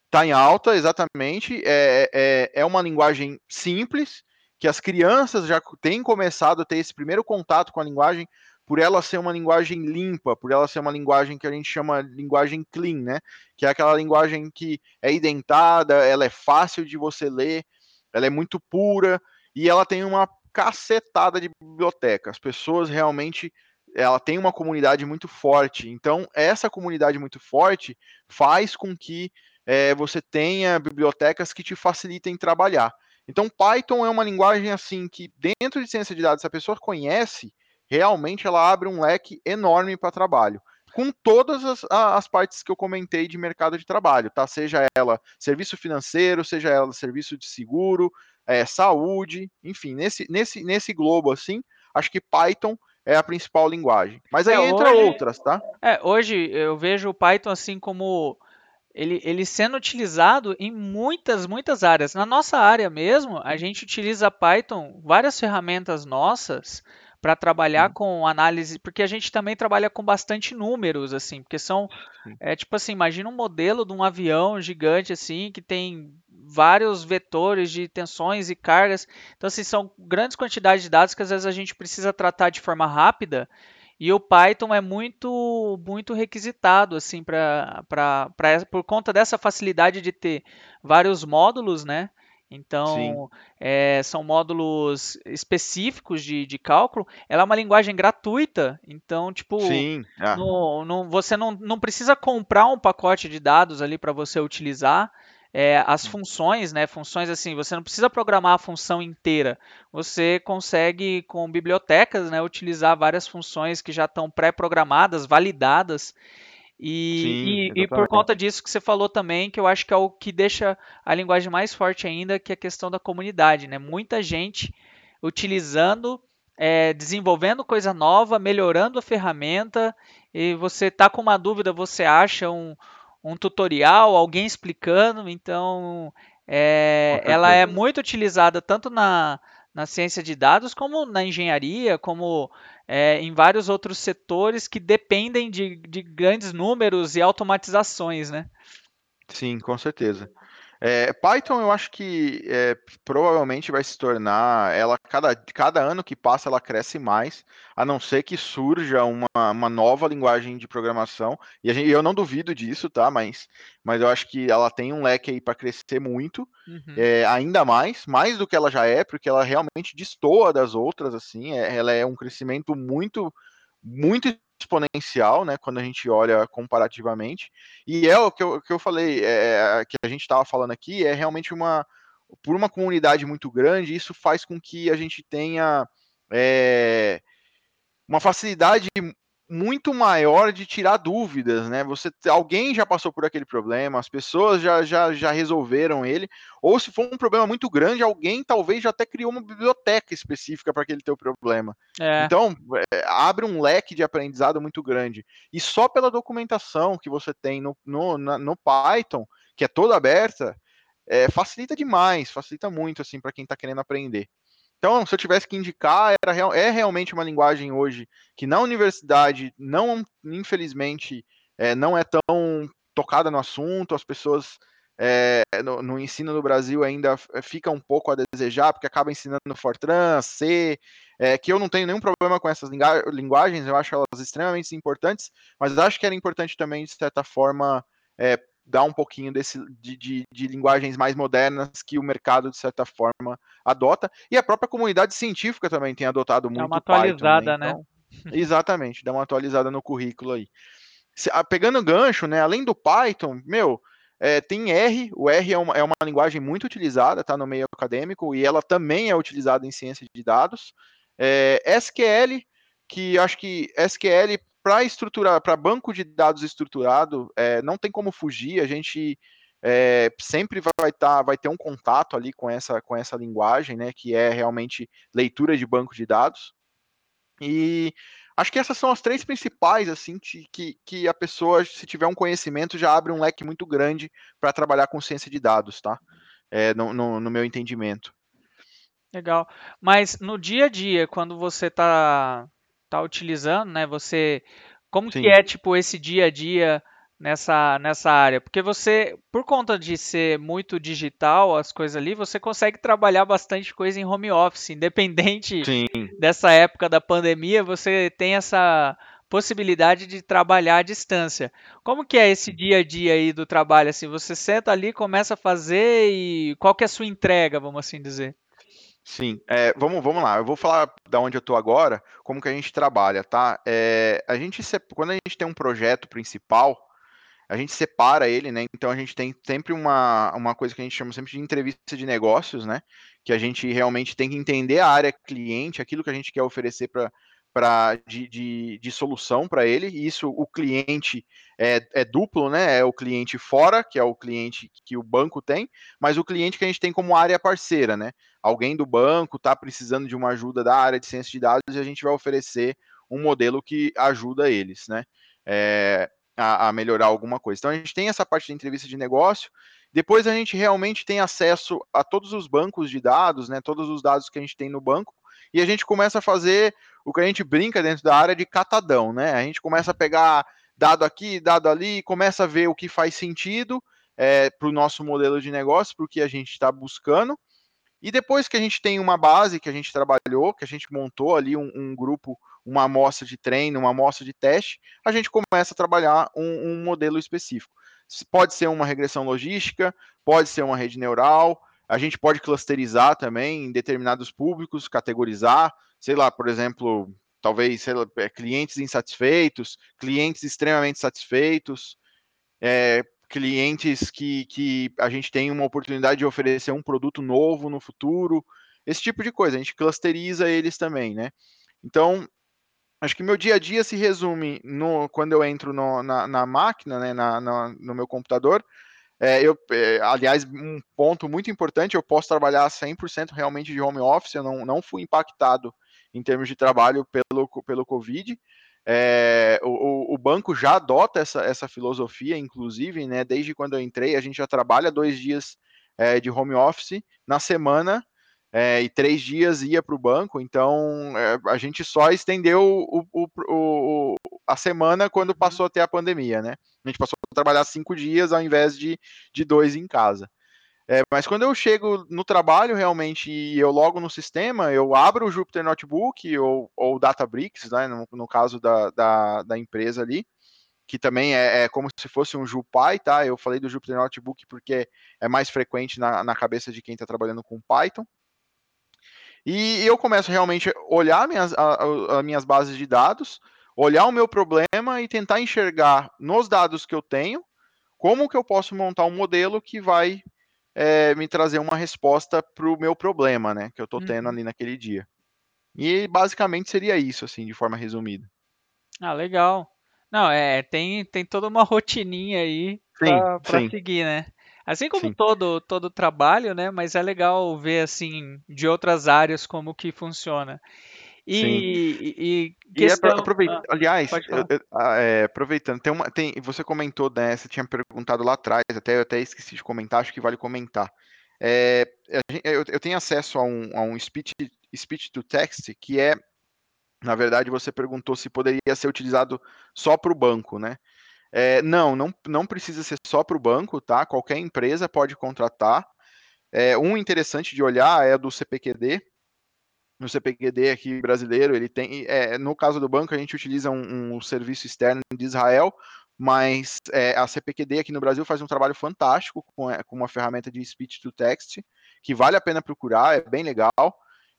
tá em alta, exatamente. É, é, é uma linguagem simples, que as crianças já têm começado a ter esse primeiro contato com a linguagem, por ela ser uma linguagem limpa, por ela ser uma linguagem que a gente chama linguagem clean, né? Que é aquela linguagem que é identada, ela é fácil de você ler, ela é muito pura e ela tem uma cacetada de biblioteca. As pessoas realmente ela tem uma comunidade muito forte. Então, essa comunidade muito forte faz com que é, você tenha bibliotecas que te facilitem trabalhar. Então, Python é uma linguagem assim que, dentro de ciência de dados, se a pessoa conhece, realmente ela abre um leque enorme para trabalho. Com todas as, as, partes que eu comentei de mercado de trabalho, tá? Seja ela serviço financeiro, seja ela serviço de seguro, é, saúde, enfim, nesse, nesse, nesse globo assim, acho que Python é a principal linguagem. Mas aí é, entra hoje, outras, tá? É, hoje eu vejo o Python assim como ele, ele sendo utilizado em muitas, muitas áreas. Na nossa área mesmo, a gente utiliza Python, várias ferramentas nossas para trabalhar Sim. com análise, porque a gente também trabalha com bastante números, assim, porque são, é tipo assim, imagina um modelo de um avião gigante, assim, que tem vários vetores de tensões e cargas, então, assim, são grandes quantidades de dados que às vezes a gente precisa tratar de forma rápida, E o Python é muito muito requisitado assim para por conta dessa facilidade de ter vários módulos, né? Então, é, são módulos específicos de, de cálculo. Ela é uma linguagem gratuita, então, tipo. Ah. no, no, você não, não precisa comprar um pacote de dados ali para você utilizar. É, as Hum. funções, né? Funções assim, você não precisa programar a função inteira. Você consegue, com bibliotecas, né, utilizar várias funções que já estão pré-programadas, validadas. Sim, E, e, e por conta disso que você falou também, que eu acho que é o que deixa a linguagem mais forte ainda, que é a questão da comunidade, né? Muita gente utilizando, é, desenvolvendo coisa nova, melhorando a ferramenta, e você tá com uma dúvida, você acha um, um tutorial, alguém explicando, então é, ela é muito utilizada tanto na, na ciência de dados, como na engenharia, como é, em vários outros setores que dependem de, de grandes números e automatizações, né? Sim, com certeza. É, Python, eu acho que é, provavelmente vai se tornar, ela cada, cada ano que passa ela cresce mais, a não ser que surja uma, uma nova linguagem de programação. E gente, eu não duvido disso, tá? Mas, mas eu acho que ela tem um leque aí para crescer muito, Uhum. é, ainda mais, mais do que ela já é, porque ela realmente destoa das outras, assim. É, ela é um crescimento muito, muito exponencial, né? Quando a gente olha comparativamente. E é o que eu, que eu falei, é, que a gente estava falando aqui, é realmente uma. Por uma comunidade muito grande, isso faz com que a gente tenha é, uma facilidade muito maior de tirar dúvidas, né? Você alguém já passou por aquele problema, as pessoas já, já, já resolveram ele, ou se for um problema muito grande, alguém talvez já até criou uma biblioteca específica para aquele teu problema. É, Então, é, abre um leque de aprendizado muito grande. E só pela documentação que você tem no, no, na, no Python, que é toda aberta, é, facilita demais, facilita muito assim para quem está querendo aprender. Então, se eu tivesse que indicar, era, é realmente uma linguagem hoje que na universidade não, infelizmente, é, não é tão tocada no assunto, as pessoas é, no, no, ensino no Brasil ainda fica um pouco a desejar, porque acaba ensinando Fortran, C, é, que eu não tenho nenhum problema com essas linguagens, eu acho elas extremamente importantes, mas acho que era importante também, de certa forma, é, dar um pouquinho desse, de, de, de, linguagens mais modernas que o mercado, de certa forma, adota. E a própria comunidade científica também tem adotado uma muito Python, né? atualizada, né? Então, exatamente, dá uma atualizada no currículo aí. Se, a, pegando gancho, né? Além do Python, meu, é, tem R, o R é uma, é uma linguagem muito utilizada, tá no meio acadêmico, e ela também é utilizada em ciência de dados. É, SQL, que acho que SQL para estruturar, para banco de dados estruturado, é, não tem como fugir. A gente é, sempre vai, tá, vai ter um contato ali com essa, com essa linguagem, né, que é realmente leitura de banco de dados. E acho que essas são as três principais, assim, que, que a pessoa, se tiver um conhecimento, já abre um leque muito grande para trabalhar com ciência de dados, tá? É, no, no, no meu entendimento. Legal. Mas no dia a dia, quando você está tá utilizando, né? Você, como Sim. que é tipo esse dia a dia nessa nessa área? Porque você, por conta de ser muito digital as coisas ali, você consegue trabalhar bastante coisa em home office, independente Sim. dessa época da pandemia, você tem essa possibilidade de trabalhar à distância. Como que é esse dia a dia aí do trabalho assim? Você senta ali, começa a fazer e qual que é a sua entrega, vamos assim dizer? Sim, é, vamos, vamos lá. Eu vou falar da onde eu estou agora, como que a gente trabalha, tá? É, a gente quando a gente tem um projeto principal, a gente separa ele, né? Então a gente tem sempre uma, uma coisa que a gente chama sempre de entrevista de negócios, né? Que a gente realmente tem que entender a área cliente, aquilo que a gente quer oferecer para para de, de, de, solução para ele. E isso o cliente é, é, duplo, né? É o cliente fora, que é o cliente que o banco tem, mas o cliente que a gente tem como área parceira, né? Alguém do banco está precisando de uma ajuda da área de ciência de dados e a gente vai oferecer um modelo que ajuda eles, né? É, a, a melhorar alguma coisa. Então a gente tem essa parte de entrevista de negócio. Depois a gente realmente tem acesso a todos os bancos de dados, né? Todos os dados que a gente tem no banco e a gente começa a fazer o que a gente brinca dentro da área de catadão, né? A gente começa a pegar dado aqui, dado ali, começa a ver o que faz sentido é, para o nosso modelo de negócio, para o que a gente está buscando. E depois que a gente tem uma base que a gente trabalhou, que a gente montou ali um, um grupo, uma amostra de treino, uma amostra de teste, a gente começa a trabalhar um, um modelo específico. Pode ser uma regressão logística, pode ser uma rede neural, a gente pode clusterizar também em determinados públicos, categorizar, sei lá, por exemplo, talvez lá, é, clientes insatisfeitos, clientes extremamente satisfeitos, é, clientes que, que a gente tem uma oportunidade de oferecer um produto novo no futuro, esse tipo de coisa, a gente clusteriza eles também, né? Então, acho que meu dia a dia se resume no, quando eu entro no, na, na, máquina, né, na, na, no meu computador. É, eu, é, aliás, um ponto muito importante, eu posso trabalhar 100% realmente de home office, eu não, não fui impactado em termos de trabalho pelo, pelo Covid. É, o, o, banco já adota essa, essa filosofia, inclusive, né? Desde quando eu entrei, a gente já trabalha dois dias é, de home office na semana é, e três dias ia para o banco. Então é, a gente só estendeu o, o, a semana quando uhum. passou a ter a pandemia, né? A gente passou trabalhar cinco dias ao invés de, de dois em casa. É, mas quando eu chego no trabalho realmente e eu logo no sistema, eu abro o Jupyter Notebook ou, o Databricks, né, no, no caso da, da, da, empresa ali, que também é, é, como se fosse um JuPy, tá? Eu falei do Jupyter Notebook porque é mais frequente na, na cabeça de quem está trabalhando com Python. E eu começo realmente a olhar minhas, as minhas bases de dados, olhar o meu problema e tentar enxergar nos dados que eu tenho como que eu posso montar um modelo que vai é, me trazer uma resposta para o meu problema, né, que eu estou tendo uhum. ali naquele dia. E basicamente seria isso, assim, de forma resumida. Ah, legal. Não, é, tem, tem toda uma rotininha aí para seguir, né? Assim como sim. todo todo trabalho, né? Mas é legal ver assim de outras áreas como que funciona. E, e, e, questão... e aproveita, ah, aliás, ah, é, aproveitando, tem uma, tem, você comentou, né, você tinha perguntado lá atrás, até eu até esqueci de comentar, acho que vale comentar. É, eu, eu, tenho acesso a um, a um speech, speech to text que é, na verdade, você perguntou se poderia ser utilizado só para o banco, né? É, não, não, não precisa ser só para o banco, tá? Qualquer empresa pode contratar. É, um interessante de olhar é do CPQD, no CPQD aqui brasileiro, ele tem, é, no caso do banco, a gente utiliza um, um serviço externo de Israel, mas é, a CPQD aqui no Brasil faz um trabalho fantástico com, é, com uma ferramenta de speech to text, que vale a pena procurar, é bem legal.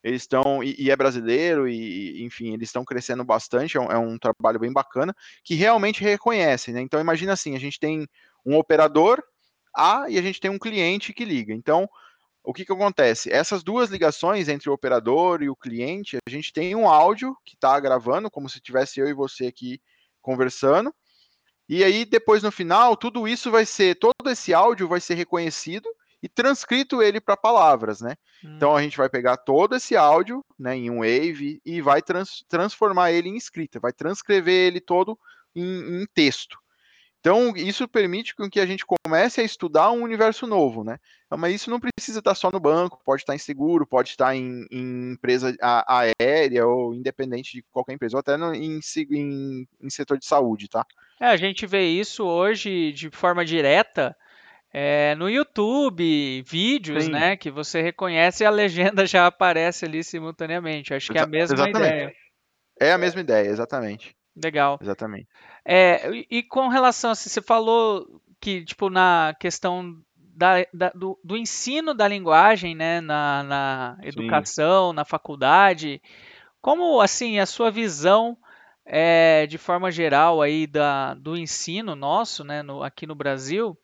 Eles estão, e, e, é brasileiro, e enfim, eles estão crescendo bastante, é um, é um, trabalho bem bacana, que realmente reconhece, né? Então imagina assim, a gente tem um operador A e a gente tem um cliente que liga. Então, o que, que acontece? Essas duas ligações entre o operador e o cliente, a gente tem um áudio que está gravando, como se tivesse eu e você aqui conversando. E aí, depois no final, tudo isso vai ser, todo esse áudio vai ser reconhecido e transcrito ele para palavras, né? Hum. Então a gente vai pegar todo esse áudio, né, em um wave e vai trans, transformar ele em escrita, vai transcrever ele todo em, em texto. Então, isso permite com que a gente comece a estudar um universo novo, né? Mas isso não precisa estar só no banco, pode estar em seguro, pode estar em, em empresa aérea ou independente de qualquer empresa, ou até no, em, em, em, setor de saúde, tá? É, a gente vê isso hoje de forma direta é, no YouTube, vídeos, Sim. né? Que você reconhece e a legenda [LAUGHS] já aparece ali simultaneamente. Acho que é a mesma exatamente. ideia. É a mesma ideia, exatamente. Legal. Exatamente. É, e com relação, assim, você falou que, tipo, na questão da, da, do, do, ensino da linguagem, né, na, na educação, Sim. na faculdade, como, assim, a sua visão, é, de forma geral, aí, da, do ensino nosso, né, no, aqui no Brasil,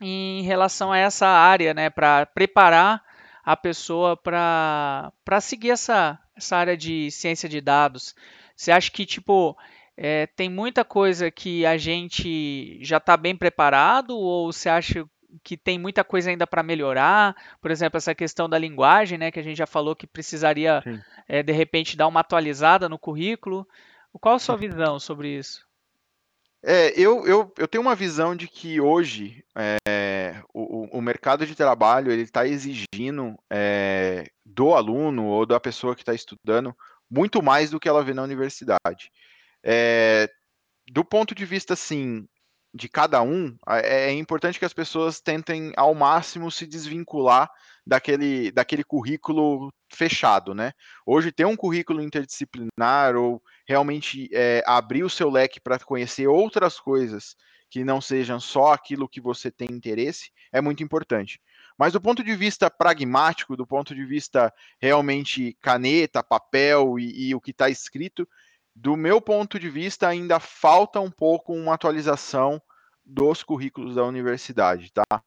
em relação a essa área, né, para preparar a pessoa para seguir essa, essa área de ciência de dados. Você acha que, tipo, é, tem muita coisa que a gente já está bem preparado ou você acha que tem muita coisa ainda para melhorar? Por exemplo, essa questão da linguagem, né, que a gente já falou que precisaria, é, de repente, dar uma atualizada no currículo. Qual a sua visão sobre isso? É, eu, eu, eu tenho uma visão de que hoje é, o, o mercado de trabalho ele está exigindo é, do aluno ou da pessoa que está estudando muito mais do que ela vê na universidade. É, do ponto de vista, assim, de cada um, é, é importante que as pessoas tentem ao máximo se desvincular daquele, daquele currículo fechado, né? Hoje ter um currículo interdisciplinar ou realmente é, abrir o seu leque para conhecer outras coisas que não sejam só aquilo que você tem interesse é muito importante. Mas do ponto de vista pragmático, do ponto de vista realmente caneta, papel e, e o que está escrito, do meu ponto de vista, ainda falta um pouco uma atualização dos currículos da universidade, tá?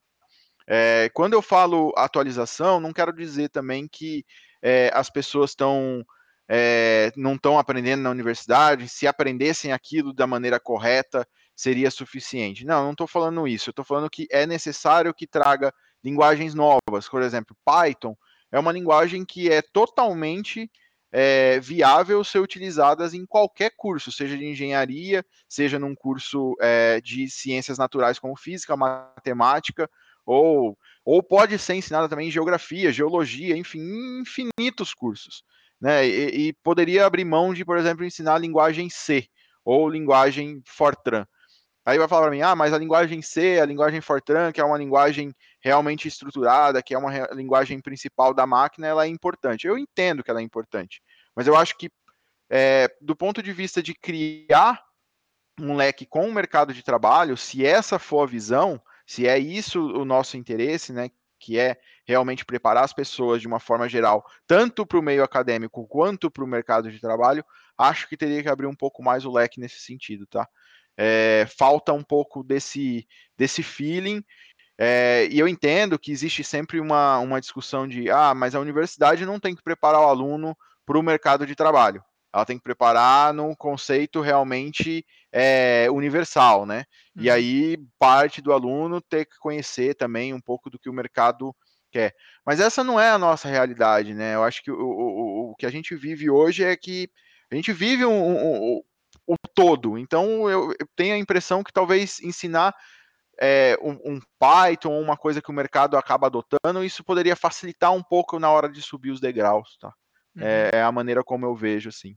É, quando eu falo atualização, não quero dizer também que é, as pessoas estão é, não estão aprendendo na universidade, se aprendessem aquilo da maneira correta, seria suficiente. Não, não estou falando isso. Eu estou falando que é necessário que traga linguagens novas. Por exemplo, Python é uma linguagem que é totalmente é, viável ser utilizadas em qualquer curso, seja de engenharia, seja num curso é, de ciências naturais como física, matemática, ou, ou pode ser ensinada também em geografia, geologia, enfim, infinitos cursos. Né? E, e poderia abrir mão de, por exemplo, ensinar linguagem C ou linguagem Fortran. Aí vai falar para mim, ah, mas a linguagem C, a linguagem Fortran, que é uma linguagem realmente estruturada, que é uma linguagem principal da máquina, ela é importante. Eu entendo que ela é importante, mas eu acho que é, do ponto de vista de criar um leque com o mercado de trabalho, se essa for a visão, se é isso o nosso interesse, né, que é realmente preparar as pessoas de uma forma geral, tanto para o meio acadêmico quanto para o mercado de trabalho, acho que teria que abrir um pouco mais o leque nesse sentido, tá? É, falta um pouco desse, desse feeling. É, e eu entendo que existe sempre uma, uma discussão de ah, mas a universidade não tem que preparar o aluno para o mercado de trabalho. Ela tem que preparar no conceito realmente é, universal, né? Uhum. E aí parte do aluno ter que conhecer também um pouco do que o mercado quer. Mas essa não é a nossa realidade, né? Eu acho que o, o, o que a gente vive hoje é que a gente vive um, um, o todo. Então eu, eu, tenho a impressão que talvez ensinar é, um, um, Python, uma coisa que o mercado acaba adotando, isso poderia facilitar um pouco na hora de subir os degraus, tá? Uhum. É, é, a maneira como eu vejo, assim.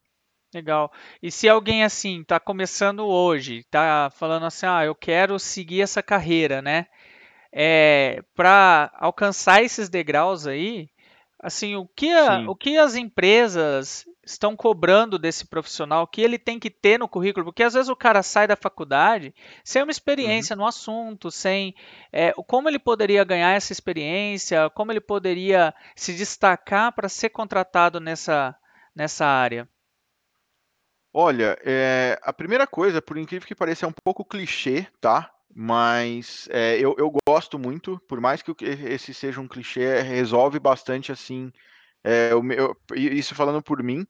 Legal. E se alguém assim está começando hoje, está falando assim, ah, eu quero seguir essa carreira, né? É, para alcançar esses degraus aí, assim, o que, a, o que as empresas estão cobrando desse profissional, que ele tem que ter no currículo, porque às vezes o cara sai da faculdade sem uma experiência uhum. no assunto, sem é, como ele poderia ganhar essa experiência, como ele poderia se destacar para ser contratado nessa, nessa área. Olha, é, a primeira coisa, por incrível que pareça, é um pouco clichê, tá? Mas é, eu, eu gosto muito, por mais que esse seja um clichê, resolve bastante assim é, eu, isso falando por mim,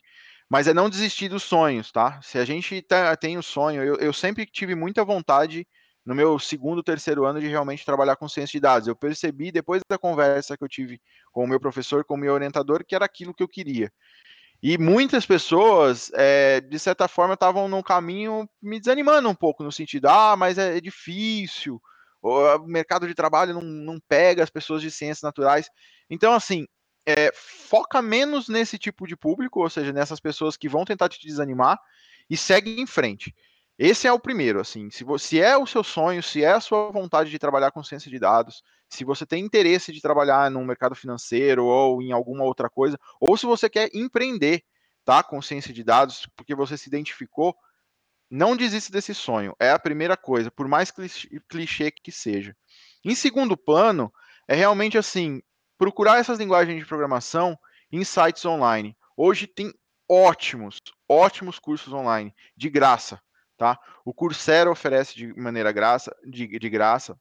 mas é não desistir dos sonhos, tá? Se a gente tá, tem o sonho, eu, eu, sempre tive muita vontade no meu segundo, terceiro ano de realmente trabalhar com ciência de dados. Eu percebi depois da conversa que eu tive com o meu professor, com o meu orientador, que era aquilo que eu queria. E muitas pessoas, é, de certa forma, estavam no caminho me desanimando um pouco, no sentido, ah, mas é, é difícil, o mercado de trabalho não, não pega as pessoas de ciências naturais. Então, assim, é, foca menos nesse tipo de público, ou seja, nessas pessoas que vão tentar te desanimar e segue em frente. Esse é o primeiro, assim, se, se é o seu sonho, se é a sua vontade de trabalhar com ciência de dados, se você tem interesse de trabalhar no mercado financeiro ou em alguma outra coisa, ou se você quer empreender, tá, com ciência de dados, porque você se identificou, não desista desse sonho. É a primeira coisa, por mais clichê que seja. Em segundo plano, é realmente assim, procurar essas linguagens de programação em sites online. Hoje tem ótimos, ótimos cursos online, de graça, tá? O Coursera oferece de maneira graça, de, de graça.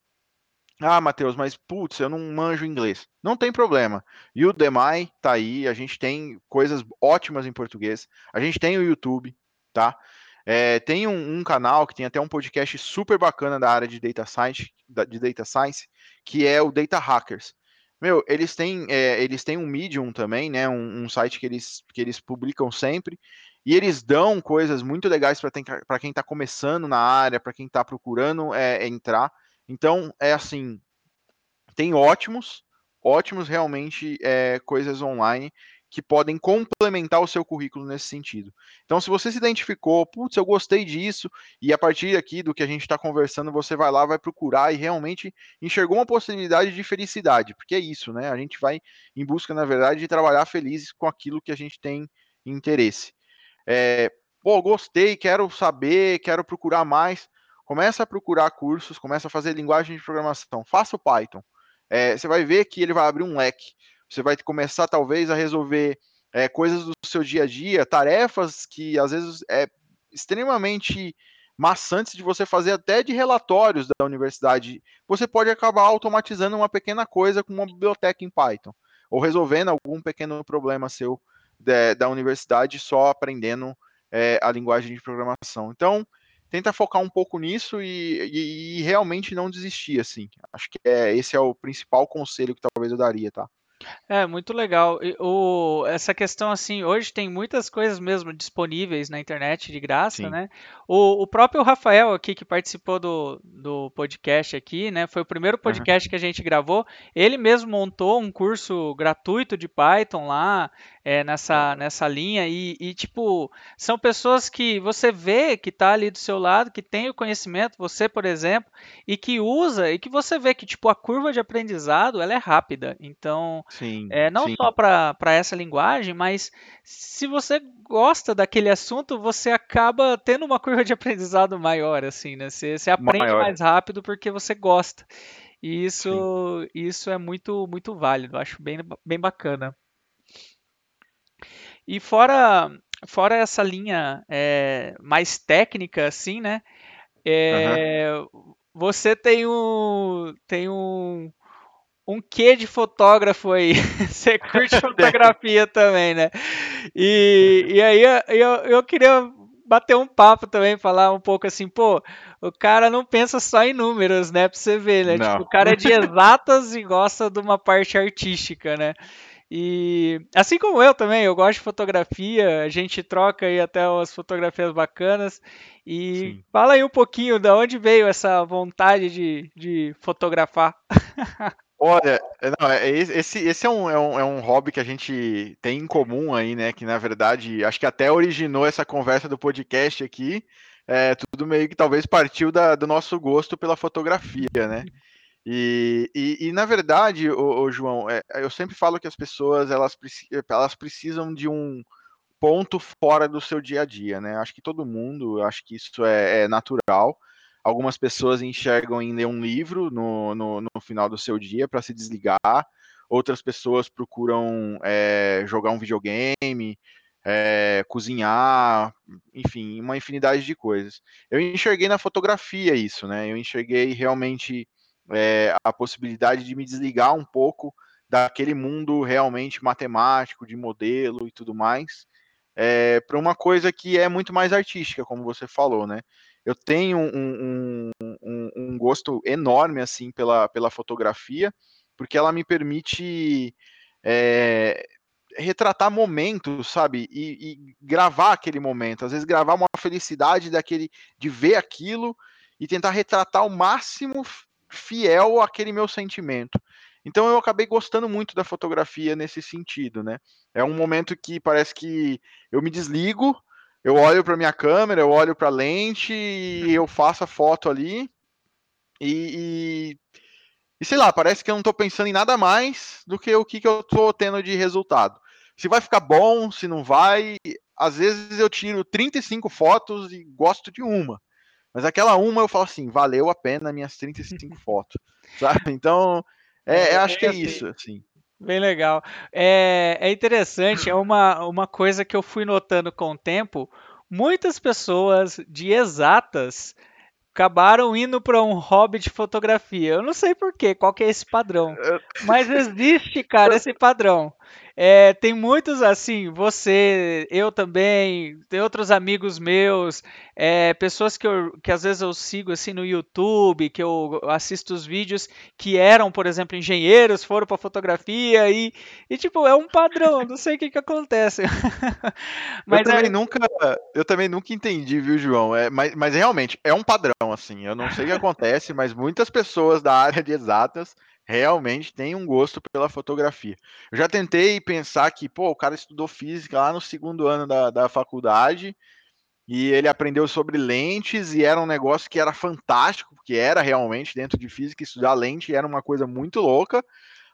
Ah, Matheus, mas putz, eu não manjo inglês. Não tem problema. E o Demai tá aí, a gente tem coisas ótimas em português. A gente tem o YouTube, tá? É, tem um, um, canal que tem até um podcast super bacana da área de data science, de data science, que é o Data Hackers. Meu, eles têm, é, eles têm um Medium também, né? Um, um, site que eles, que eles publicam sempre. E eles dão coisas muito legais para quem está começando na área, para quem está procurando é, entrar. Então, é assim, tem ótimos, ótimos realmente é, coisas online que podem complementar o seu currículo nesse sentido. Então, se você se identificou, putz, eu gostei disso, e a partir aqui do que a gente está conversando, você vai lá, vai procurar e realmente enxergou uma possibilidade de felicidade, porque é isso, né? A gente vai em busca, na verdade, de trabalhar felizes com aquilo que a gente tem interesse. É, pô, gostei, quero saber, quero procurar mais. Começa a procurar cursos, começa a fazer linguagem de programação. Faça o Python. É, você vai ver que ele vai abrir um leque. Você vai começar, talvez, a resolver é, coisas do seu dia a dia, tarefas que às vezes é extremamente maçantes de você fazer até de relatórios da universidade. Você pode acabar automatizando uma pequena coisa com uma biblioteca em Python, ou resolvendo algum pequeno problema seu de, da universidade só aprendendo é, a linguagem de programação. Então, tenta focar um pouco nisso e, e, e realmente não desistir, assim. Acho que é, esse é o principal conselho que talvez eu daria, tá? É, muito legal. E, o, essa questão, assim, hoje tem muitas coisas mesmo disponíveis na internet de graça, Sim. né? O, o próprio Rafael aqui, que participou do, do podcast aqui, né? Foi o primeiro podcast uhum. que a gente gravou. Ele mesmo montou um curso gratuito de Python lá, é, nessa, nessa linha e, e, tipo, são pessoas que você vê que está ali do seu lado, que tem o conhecimento, você, por exemplo, e que usa e que você vê que, tipo, a curva de aprendizado, ela é rápida. Então, sim, é, não sim. só para essa linguagem, mas se você gosta daquele assunto, você acaba tendo uma curva de aprendizado maior, assim, né? Você, você aprende maior. mais rápido porque você gosta. E isso, isso é muito, muito válido, acho bem, bem bacana. E fora, fora essa linha é, mais técnica, assim, né? É, uhum. Você tem um, tem um, um quê de fotógrafo aí. [LAUGHS] Você curte [LAUGHS] fotografia também, né? E, e aí eu, eu queria bater um papo também, falar um pouco assim, pô, o cara não pensa só em números, né? Pra você ver, né? Tipo, o cara é de [LAUGHS] exatas e gosta de uma parte artística, né? E assim como eu também, eu gosto de fotografia, a gente troca aí até umas fotografias bacanas. E Sim. fala aí um pouquinho de onde veio essa vontade de, de fotografar. [LAUGHS] Olha, não, é, esse, esse é, um, é, um, é um hobby que a gente tem em comum aí, né? Que na verdade acho que até originou essa conversa do podcast aqui. É, tudo meio que talvez partiu da, do nosso gosto pela fotografia, né? E, e, e, na verdade, o, João, é, eu sempre falo que as pessoas elas, elas precisam de um ponto fora do seu dia a dia, né? Acho que todo mundo, acho que isso é, é natural. Algumas pessoas enxergam em ler um livro no, no, no final do seu dia para se desligar. Outras pessoas procuram é, jogar um videogame, é, cozinhar, enfim, uma infinidade de coisas. Eu enxerguei na fotografia isso, né? Eu enxerguei realmente é, a possibilidade de me desligar um pouco daquele mundo realmente matemático, de modelo e tudo mais, é, para uma coisa que é muito mais artística, como você falou, né? Eu tenho um, um, um, um gosto enorme assim pela, pela fotografia, porque ela me permite é, retratar momentos, sabe? E, e, gravar aquele momento. Às vezes gravar uma felicidade daquele de ver aquilo e tentar retratar o máximo fiel àquele meu sentimento. Então eu acabei gostando muito da fotografia nesse sentido, né? É um momento que parece que eu me desligo, eu olho para minha câmera, eu olho para a lente e eu faço a foto ali e, e, e, sei lá, parece que eu não estou pensando em nada mais do que o que, que eu estou tendo de resultado. Se vai ficar bom, se não vai, às vezes eu tiro 35 fotos e gosto de uma. Mas aquela uma eu falo assim, valeu a pena minhas 35 [LAUGHS] fotos, sabe? Então, é, é, acho que é assim, isso, assim. Bem legal. É, é interessante, é uma, uma coisa que eu fui notando com o tempo. Muitas pessoas de exatas acabaram indo para um hobby de fotografia. Eu não sei porquê, qual que é esse padrão. Mas existe, [LAUGHS] cara, esse padrão. É, tem muitos assim, você, eu também, tem outros amigos meus, é, pessoas que, eu, que às vezes eu sigo assim no YouTube, que eu assisto os vídeos que eram, por exemplo, engenheiros, foram para fotografia e, e tipo, é um padrão, não sei o que que acontece. [LAUGHS] mas eu também é... nunca, eu também nunca entendi, viu, João? É, mas, mas realmente é um padrão assim. Eu não sei o que acontece, mas muitas pessoas da área de exatas realmente tem um gosto pela fotografia. Eu já tentei pensar que, pô, o cara estudou física lá no segundo ano da, da faculdade e ele aprendeu sobre lentes e era um negócio que era fantástico, porque era realmente dentro de física estudar lente era uma coisa muito louca.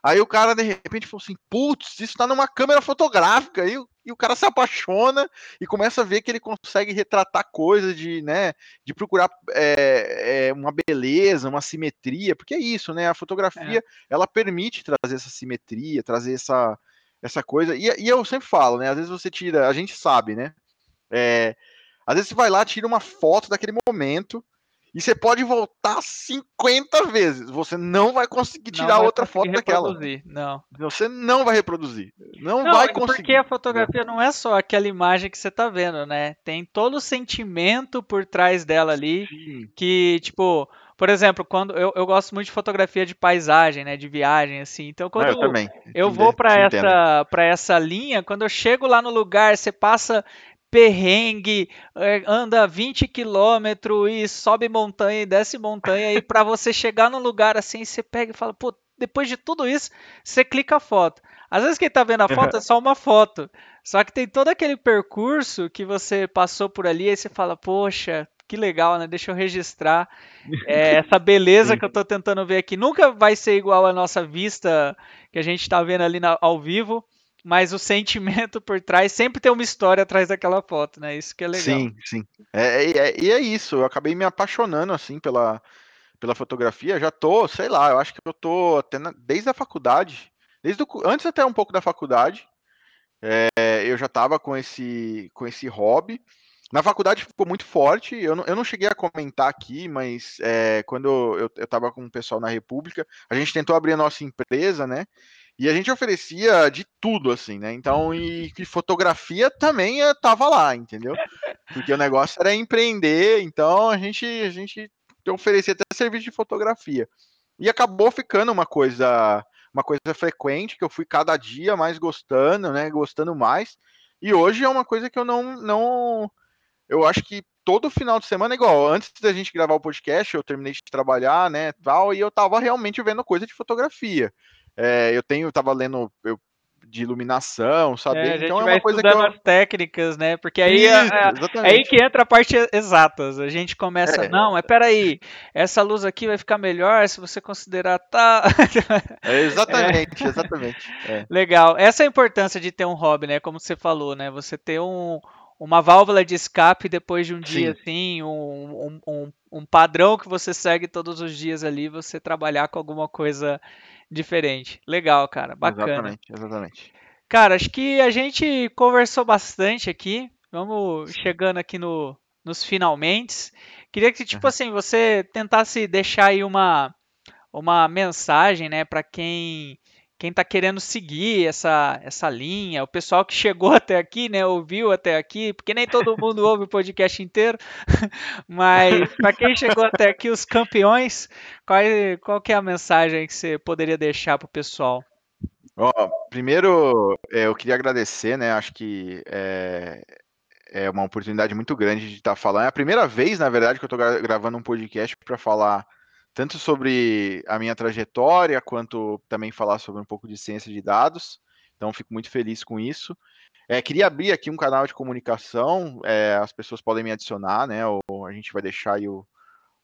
Aí o cara, de repente, falou assim: putz, isso tá numa câmera fotográfica. E, e, o cara se apaixona e começa a ver que ele consegue retratar coisas de, né, de procurar é, é, uma beleza, uma simetria, porque é isso, né? A fotografia é. ela permite trazer essa simetria, trazer essa, essa coisa. E, e, eu sempre falo, né? Às vezes você tira, a gente sabe, né? É, às vezes você vai lá, tira uma foto daquele momento e você pode voltar 50 vezes. Você não vai conseguir tirar vai outra foto daquela. Não. Você não vai reproduzir. Não, não vai conseguir. Porque a fotografia não é só aquela imagem que você está vendo, né? Tem todo o sentimento por trás dela ali. Sim. Que, tipo, por exemplo, quando eu, eu gosto muito de fotografia de paisagem, né, de viagem assim. Então quando eu, também. eu vou para essa para essa linha, quando eu chego lá no lugar, você passa perrengue, é, anda 20 quilômetros e sobe montanha e desce montanha, e para você chegar num lugar assim, você pega e fala, pô, depois de tudo isso, você clica a foto. Às vezes quem está vendo a foto é só uma foto, só que tem todo aquele percurso que você passou por ali, e você fala, poxa, que legal, né? Deixa eu registrar é, [LAUGHS] essa beleza que eu estou tentando ver aqui. Nunca vai ser igual a nossa vista que a gente está vendo ali na, ao vivo, mas o sentimento por trás sempre tem uma história atrás daquela foto, né? Isso que é legal. Sim, sim. É, é, é, e é isso, eu acabei me apaixonando, assim, pela, pela fotografia. Já tô, sei lá, eu acho que eu tô até na, desde a faculdade, desde o, antes até um pouco da faculdade, é, eu já tava com esse, com esse hobby. Na faculdade ficou muito forte, eu não, eu não cheguei a comentar aqui, mas é, quando eu, eu tava com o pessoal na República, a gente tentou abrir a nossa empresa, né? E a gente oferecia de tudo, assim, né? Então, e, e fotografia também estava lá, entendeu? Porque o negócio era empreender, então a gente, a gente oferecia até serviço de fotografia. E acabou ficando uma coisa uma coisa frequente que eu fui cada dia mais gostando, né? Gostando mais. E hoje é uma coisa que eu não não eu acho que todo final de semana igual. Antes da gente gravar o podcast, eu terminei de trabalhar, né, tal, e eu tava realmente vendo coisa de fotografia. É, eu tenho, tava lendo eu, de iluminação, sabe? É, então é uma coisa que eu... as técnicas, né? Porque aí é, Isso, é, aí que entra a parte exatas. A gente começa, é. não, mas peraí, essa luz aqui vai ficar melhor se você considerar tá. [LAUGHS] É, exatamente, exatamente. É. Legal. Essa é a importância de ter um hobby, né? Como você falou, né? Você ter um uma válvula de escape depois de um Sim. dia assim, um, um, um, padrão que você segue todos os dias ali, você trabalhar com alguma coisa diferente. Legal, cara, bacana. Exatamente, exatamente. Cara, acho que a gente conversou bastante aqui. Vamos chegando aqui no, nos finalmente. Queria que, tipo uhum. assim, você tentasse deixar aí uma, uma mensagem, né, para quem quem está querendo seguir essa, essa linha, o pessoal que chegou [LAUGHS] até aqui, né, ouviu até aqui, porque nem todo mundo ouve o podcast inteiro, [LAUGHS] mas para quem chegou até aqui, os campeões, qual, qual que é a mensagem que você poderia deixar para o pessoal? Ó, primeiro, é, eu queria agradecer, né, acho que é, é uma oportunidade muito grande de estar tá falando, é a primeira vez, na verdade, que eu estou gravando um podcast para falar tanto sobre a minha trajetória, quanto também falar sobre um pouco de ciência de dados. Então, fico muito feliz com isso. É, queria abrir aqui um canal de comunicação, é, as pessoas podem me adicionar, né? Ou a gente vai deixar aí o,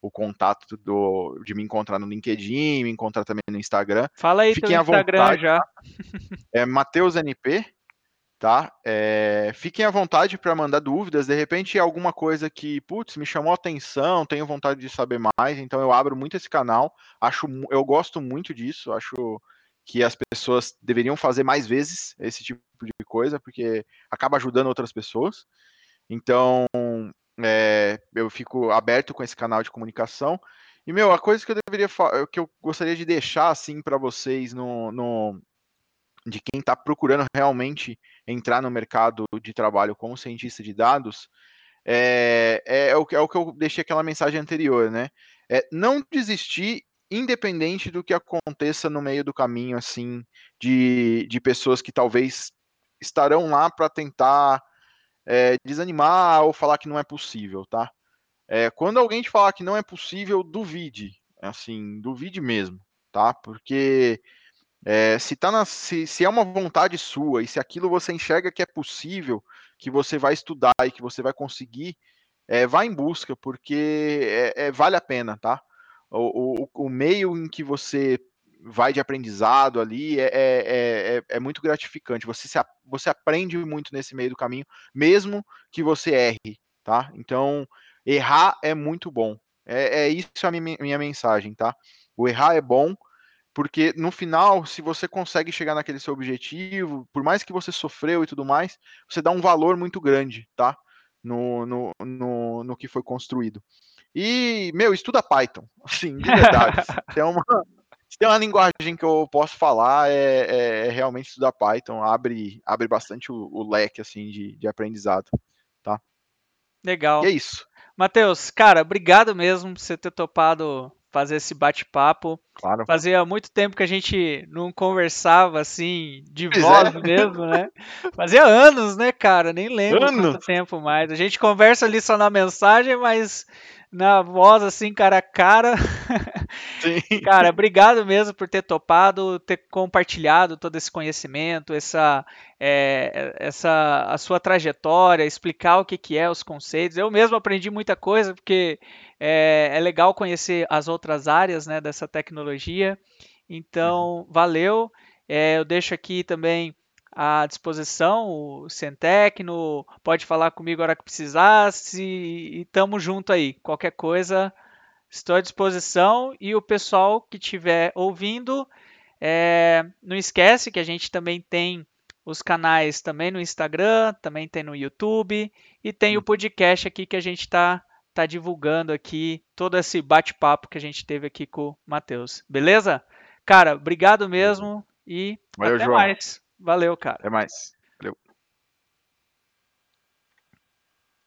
o contato do, de me encontrar no LinkedIn, me encontrar também no Instagram. Fala aí Fiquem teu Instagram vontade, já. Tá? É Mateus NP, tá? É, fiquem à vontade para mandar dúvidas. De repente, alguma coisa que, putz, me chamou a atenção, tenho vontade de saber mais. Então, eu abro muito esse canal. Acho, eu gosto muito disso. Acho que as pessoas deveriam fazer mais vezes esse tipo de coisa, porque acaba ajudando outras pessoas. Então, é, eu fico aberto com esse canal de comunicação. E, meu, a coisa que eu deveria que eu gostaria de deixar assim para vocês no, no, de quem está procurando realmente entrar no mercado de trabalho como cientista de dados, é, é, é, o, é o que eu deixei aquela mensagem anterior, né? É não desistir, independente do que aconteça no meio do caminho, assim, de, de pessoas que talvez estarão lá para tentar é, desanimar ou falar que não é possível, tá? É, quando alguém te falar que não é possível, duvide, assim, duvide mesmo, tá? Porque é, se, tá na, se, se é uma vontade sua e se aquilo você enxerga que é possível, que você vai estudar e que você vai conseguir, é, vá em busca, porque é, é, vale a pena, tá? O, o, o, meio em que você vai de aprendizado ali é, é, é, é muito gratificante. Você, se, você aprende muito nesse meio do caminho, mesmo que você erre, tá? Então, errar é muito bom. É, é isso a minha, minha mensagem, tá? O errar é bom, porque no final, se você consegue chegar naquele seu objetivo, por mais que você sofreu e tudo mais, você dá um valor muito grande, tá? No, no, no, no que foi construído. E, meu, estuda Python, [LAUGHS] assim, de verdade. [LAUGHS] tem uma, se tem uma linguagem que eu posso falar, é, é, é realmente estudar Python, abre, abre bastante o, o leque, assim, de, de aprendizado, tá? Legal. E é isso. Matheus, cara, obrigado mesmo por você ter topado fazer esse bate-papo. Claro. Fazia muito tempo que a gente não conversava assim, de pois voz é. mesmo, né? Fazia anos, né, cara? Nem lembro quanto tempo mais. A gente conversa ali só na mensagem, mas na voz assim, cara a cara. [LAUGHS] Sim. Cara, obrigado mesmo por ter topado, ter compartilhado todo esse conhecimento, essa, é, essa a sua trajetória, explicar o que, que é os conceitos. Eu mesmo aprendi muita coisa, porque é, é legal conhecer as outras áreas né, dessa tecnologia. Então, uhum. valeu. É, eu deixo aqui também à disposição, o Centecno, pode falar comigo a hora que precisasse e tamo junto aí. Qualquer coisa, estou à disposição e o pessoal que estiver ouvindo, é, não esquece que a gente também tem os canais também no Instagram, também tem no YouTube e tem o podcast aqui que a gente está tá divulgando aqui todo esse bate-papo que a gente teve aqui com o Matheus. Beleza? Cara, obrigado mesmo e Valeu, até João. mais. Valeu, cara. Até mais.